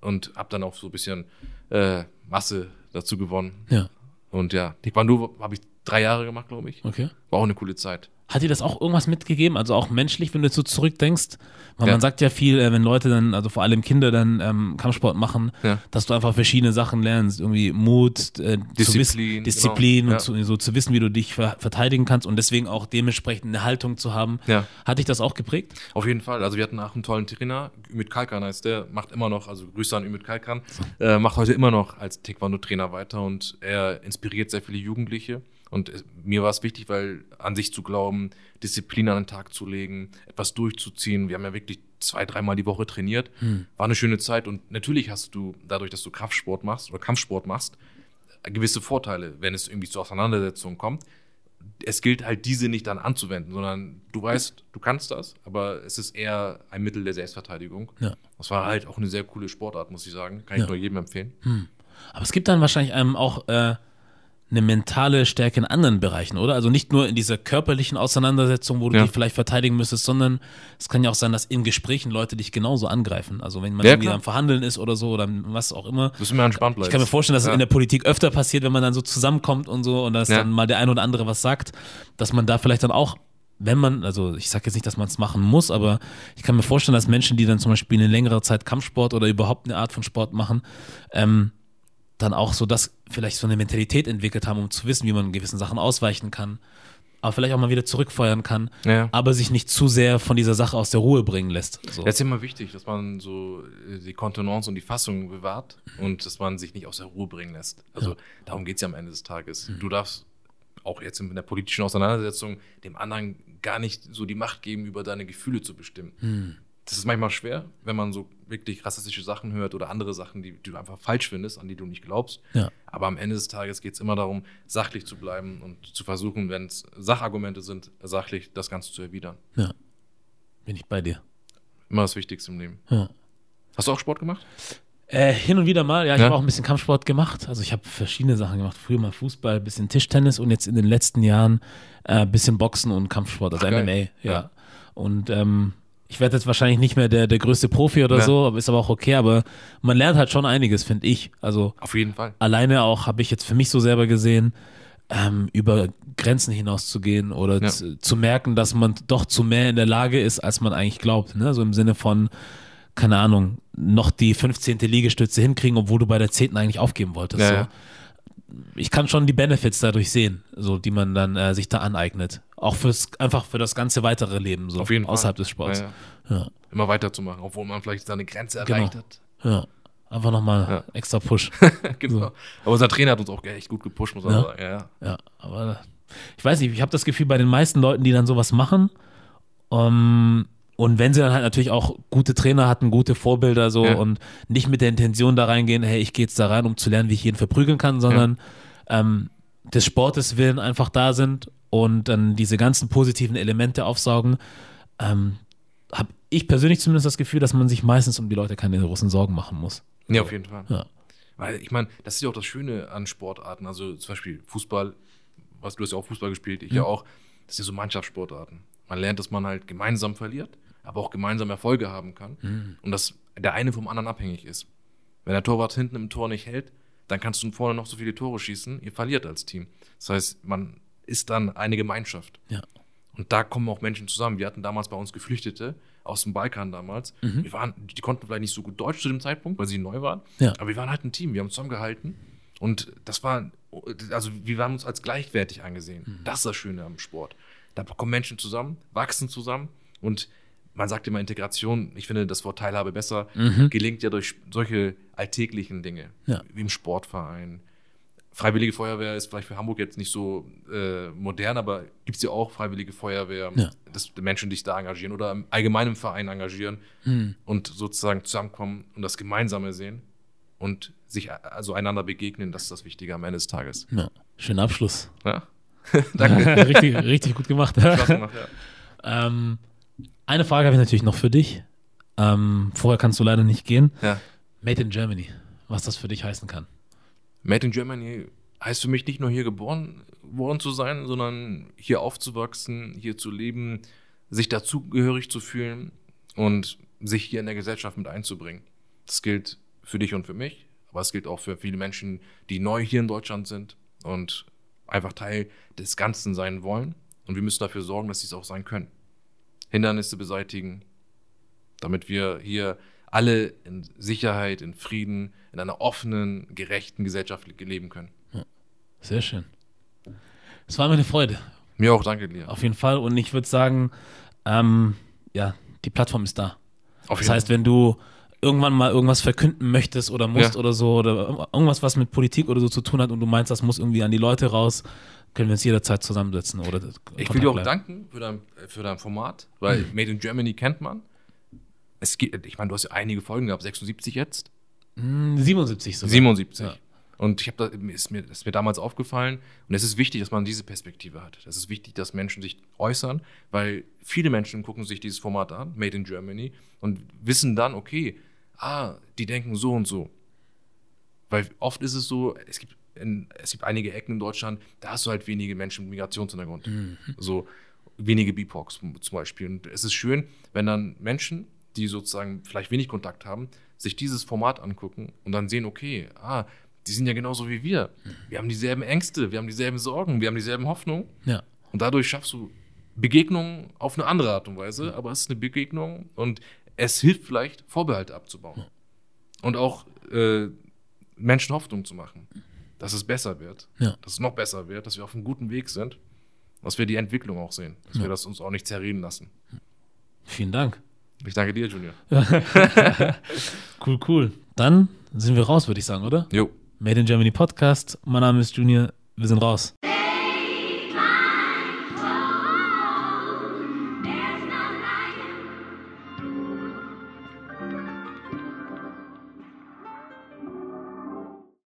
Und habe dann auch so ein bisschen äh, Masse dazu gewonnen. Ja, Und ja, Taekwondo habe ich drei Jahre gemacht, glaube ich. okay. War auch eine coole Zeit. Hat dir das auch irgendwas mitgegeben? Also auch menschlich, wenn du jetzt so zurückdenkst? Weil Ja. man sagt ja viel, äh, wenn Leute dann, also vor allem Kinder dann ähm, Kampfsport machen, Ja. dass du einfach verschiedene Sachen lernst. Irgendwie Mut, äh, Disziplin, wissen, Disziplin genau. und zu, so zu wissen, wie du dich ver verteidigen kannst und deswegen auch dementsprechend eine Haltung zu haben. Ja. Hat dich das auch geprägt? Auf jeden Fall. Also wir hatten auch einen tollen Trainer, Ümit Kalkan heißt der, macht immer noch, also Grüße an Ümit Kalkan, äh, macht heute immer noch als Taekwondo-Trainer weiter und er inspiriert sehr viele Jugendliche. Und es, mir war es wichtig, weil an sich zu glauben, Disziplin an den Tag zu legen, etwas durchzuziehen. Wir haben ja wirklich zwei, dreimal die Woche trainiert. War eine schöne Zeit und natürlich hast du, dadurch, dass du Kraftsport machst oder Kampfsport machst, gewisse Vorteile, wenn es irgendwie zu Auseinandersetzungen kommt. Es gilt halt, diese nicht dann anzuwenden, sondern du weißt, du kannst das, aber es ist eher ein Mittel der Selbstverteidigung. Ja. Das war halt auch eine sehr coole Sportart, muss ich sagen. Kann ich Ja. nur jedem empfehlen. Aber es gibt dann wahrscheinlich einem auch äh, eine mentale Stärke in anderen Bereichen, oder? Also nicht nur in dieser körperlichen Auseinandersetzung, wo du Ja. dich vielleicht verteidigen müsstest, sondern es kann ja auch sein, dass in Gesprächen Leute dich genauso angreifen. Also wenn man Ja, irgendwie klar. am Verhandeln ist oder so oder was auch immer. Du musst immer entspannt bleiben. Ich kann mir vorstellen, dass es Ja. in der Politik öfter passiert, wenn man dann so zusammenkommt und so und dass Ja. dann mal der ein oder andere was sagt, dass man da vielleicht dann auch, wenn man, also ich sage jetzt nicht, dass man es machen muss, aber ich kann mir vorstellen, dass Menschen, die dann zum Beispiel eine längere Zeit Kampfsport oder überhaupt eine Art von Sport machen, ähm, dann auch so das vielleicht so eine Mentalität entwickelt haben, um zu wissen, wie man gewissen Sachen ausweichen kann, aber vielleicht auch mal wieder zurückfeuern kann, Ja. aber sich nicht zu sehr von dieser Sache aus der Ruhe bringen lässt. So. Das ist immer wichtig, dass man so äh, die Kontenance und die Fassung bewahrt und dass man sich nicht aus der Ruhe bringen lässt. Also darum geht es ja am Ende des Tages. Mhm. Du darfst auch jetzt in der politischen Auseinandersetzung dem anderen gar nicht so die Macht geben, über deine Gefühle zu bestimmen. Mhm. Das ist manchmal schwer, wenn man so wirklich rassistische Sachen hört oder andere Sachen, die, die du einfach falsch findest, an die du nicht glaubst. Ja. Aber am Ende des Tages geht es immer darum, sachlich zu bleiben und zu versuchen, wenn es Sachargumente sind, sachlich das Ganze zu erwidern. ja. Bin ich bei dir. Immer das Wichtigste im Leben. Ja. Hast du auch Sport gemacht? Äh, hin und wieder mal, ja, ich Ja? habe auch ein bisschen Kampfsport gemacht. Also ich habe verschiedene Sachen gemacht. Früher mal Fußball, ein bisschen Tischtennis und jetzt in den letzten Jahren ein äh, bisschen Boxen und Kampfsport, also Ach. MMA, ja. Ja. Und ähm, ich werde jetzt wahrscheinlich nicht mehr der, der größte Profi oder Ja. so, aber ist aber auch okay. Aber man lernt halt schon einiges, finde ich. Also Auf jeden Fall. alleine auch habe ich jetzt für mich so selber gesehen, ähm, über Grenzen hinauszugehen oder Ja. zu, zu merken, dass man doch zu mehr in der Lage ist, als man eigentlich glaubt. Ne? So im Sinne von, keine Ahnung, noch die 15. Liegestütze hinkriegen, obwohl du bei der 10. eigentlich aufgeben wolltest. Ja, so. Ich kann schon die Benefits dadurch sehen, so die man dann äh, sich da aneignet. Auch fürs einfach für das ganze weitere Leben, so Auf jeden Fall. außerhalb des Sports. Ja, ja. Ja, Immer weiterzumachen, obwohl man vielleicht seine Grenze Genau. erreicht hat. ja. Einfach nochmal Ja. extra Push. [laughs] genau. Aber unser Trainer hat uns auch echt gut gepusht, muss man Ja. sagen. Ja, ja. Aber ich weiß nicht, ich habe das Gefühl, bei den meisten Leuten, die dann sowas machen, ähm, und wenn sie dann halt natürlich auch gute Trainer hatten, gute Vorbilder so Ja. und nicht mit der Intention da reingehen, hey, ich gehe jetzt da rein, um zu lernen, wie ich jeden verprügeln kann, sondern ähm, des Sportes willen einfach da sind und dann diese ganzen positiven Elemente aufsaugen, ähm, habe ich persönlich zumindest das Gefühl, dass man sich meistens um die Leute keine großen Sorgen machen muss. Nee, auf jeden Fall. Ja. Weil ich meine, das ist ja auch das Schöne an Sportarten. Also zum Beispiel Fußball, was du hast ja auch Fußball gespielt, ich ja auch. Das sind ja so Mannschaftssportarten. Man lernt, dass man halt gemeinsam verliert, aber auch gemeinsam Erfolge haben kann. Und dass der eine vom anderen abhängig ist. Wenn der Torwart hinten im Tor nicht hält, dann kannst du vorne noch so viele Tore schießen, ihr verliert als Team. Das heißt, man ist dann eine Gemeinschaft. Ja. Und da kommen auch Menschen zusammen. Wir hatten damals bei uns Geflüchtete aus dem Balkan damals. Mhm. Wir waren, die konnten vielleicht nicht so gut Deutsch zu dem Zeitpunkt, weil sie neu waren. Ja. Aber wir waren halt ein Team. Wir haben zusammengehalten. Und das war, also wir haben uns als gleichwertig angesehen. Mhm. Das ist das Schöne am Sport. Da kommen Menschen zusammen, wachsen zusammen und man sagt immer Integration, ich finde das Wort Teilhabe besser, gelingt ja durch solche alltäglichen Dinge, Mhm. Ja. wie im Sportverein. Freiwillige Feuerwehr ist vielleicht für Hamburg jetzt nicht so äh, modern, aber gibt es ja auch Freiwillige Feuerwehr, Ja. dass Menschen sich da engagieren oder im allgemeinen Verein engagieren Mhm. und sozusagen zusammenkommen und das Gemeinsame sehen und sich also einander begegnen, das ist das Wichtige am Ende des Tages. Ja. Schöner Abschluss. Ja? [laughs] Danke. [laughs] richtig, richtig gut gemacht. Gemacht, ja. ähm, eine Frage habe ich natürlich noch für dich. Ähm, vorher kannst du leider nicht gehen. Made in Germany, was das für dich heißen kann. Made in Germany heißt für mich nicht nur hier geboren worden zu sein, sondern hier aufzuwachsen, hier zu leben, sich dazugehörig zu fühlen und sich hier in der Gesellschaft mit einzubringen. Das gilt für dich und für mich, aber es gilt auch für viele Menschen, die neu hier in Deutschland sind und einfach Teil des Ganzen sein wollen. Und wir müssen dafür sorgen, dass sie es auch sein können. Hindernisse beseitigen, damit wir hier alle in Sicherheit, in Frieden, in einer offenen, gerechten Gesellschaft leben können. Sehr schön. Es war mir eine Freude, Mir auch, danke dir. auf jeden Fall. Und ich würde sagen, ähm, ja, die Plattform ist da. Auf Das heißt, wenn du irgendwann mal irgendwas verkünden möchtest oder musst Ja. oder so oder irgendwas, was mit Politik oder so zu tun hat und du meinst, das muss irgendwie an die Leute raus, können wir uns jederzeit zusammensetzen oder ich will dir auch danken für dein, für dein Format, weil Made in Germany kennt man. Es gibt, ich meine, du hast ja einige Folgen gehabt, 76 jetzt. danken. 77 sogar. 77. Ja. Und ich habe da ist mir ist mir damals aufgefallen und es ist wichtig, dass man diese Perspektive hat. Es ist wichtig, dass Menschen sich äußern, weil viele Menschen gucken sich dieses Format an, Made in Germany, und wissen dann, okay, ah, die denken so und so. Weil oft ist es so, es gibt in, es gibt einige Ecken in Deutschland, da hast du halt wenige Menschen mit Migrationshintergrund. So wenige BIPOCs zum Beispiel. Und es ist schön, wenn dann Menschen, die sozusagen vielleicht wenig Kontakt haben, sich dieses Format angucken und dann sehen, okay, ah, die sind ja genauso wie wir. Wir haben dieselben Ängste, wir haben dieselben Sorgen, wir haben dieselben Hoffnungen. Ja. Und dadurch schaffst du Begegnungen auf eine andere Art und Weise, aber es ist eine Begegnung und es hilft vielleicht, Vorbehalte abzubauen. Und auch äh, Menschen Hoffnung zu machen, dass es besser wird, Ja. dass es noch besser wird, dass wir auf einem guten Weg sind, dass wir die Entwicklung auch sehen, dass wir das uns auch nicht zerreden lassen. Vielen Dank. Ich danke dir, Junior. [laughs] Cool, cool. Dann sind wir raus, würde ich sagen, oder? Jo. Made in Germany Podcast. Mein Name ist Junior. Wir sind raus.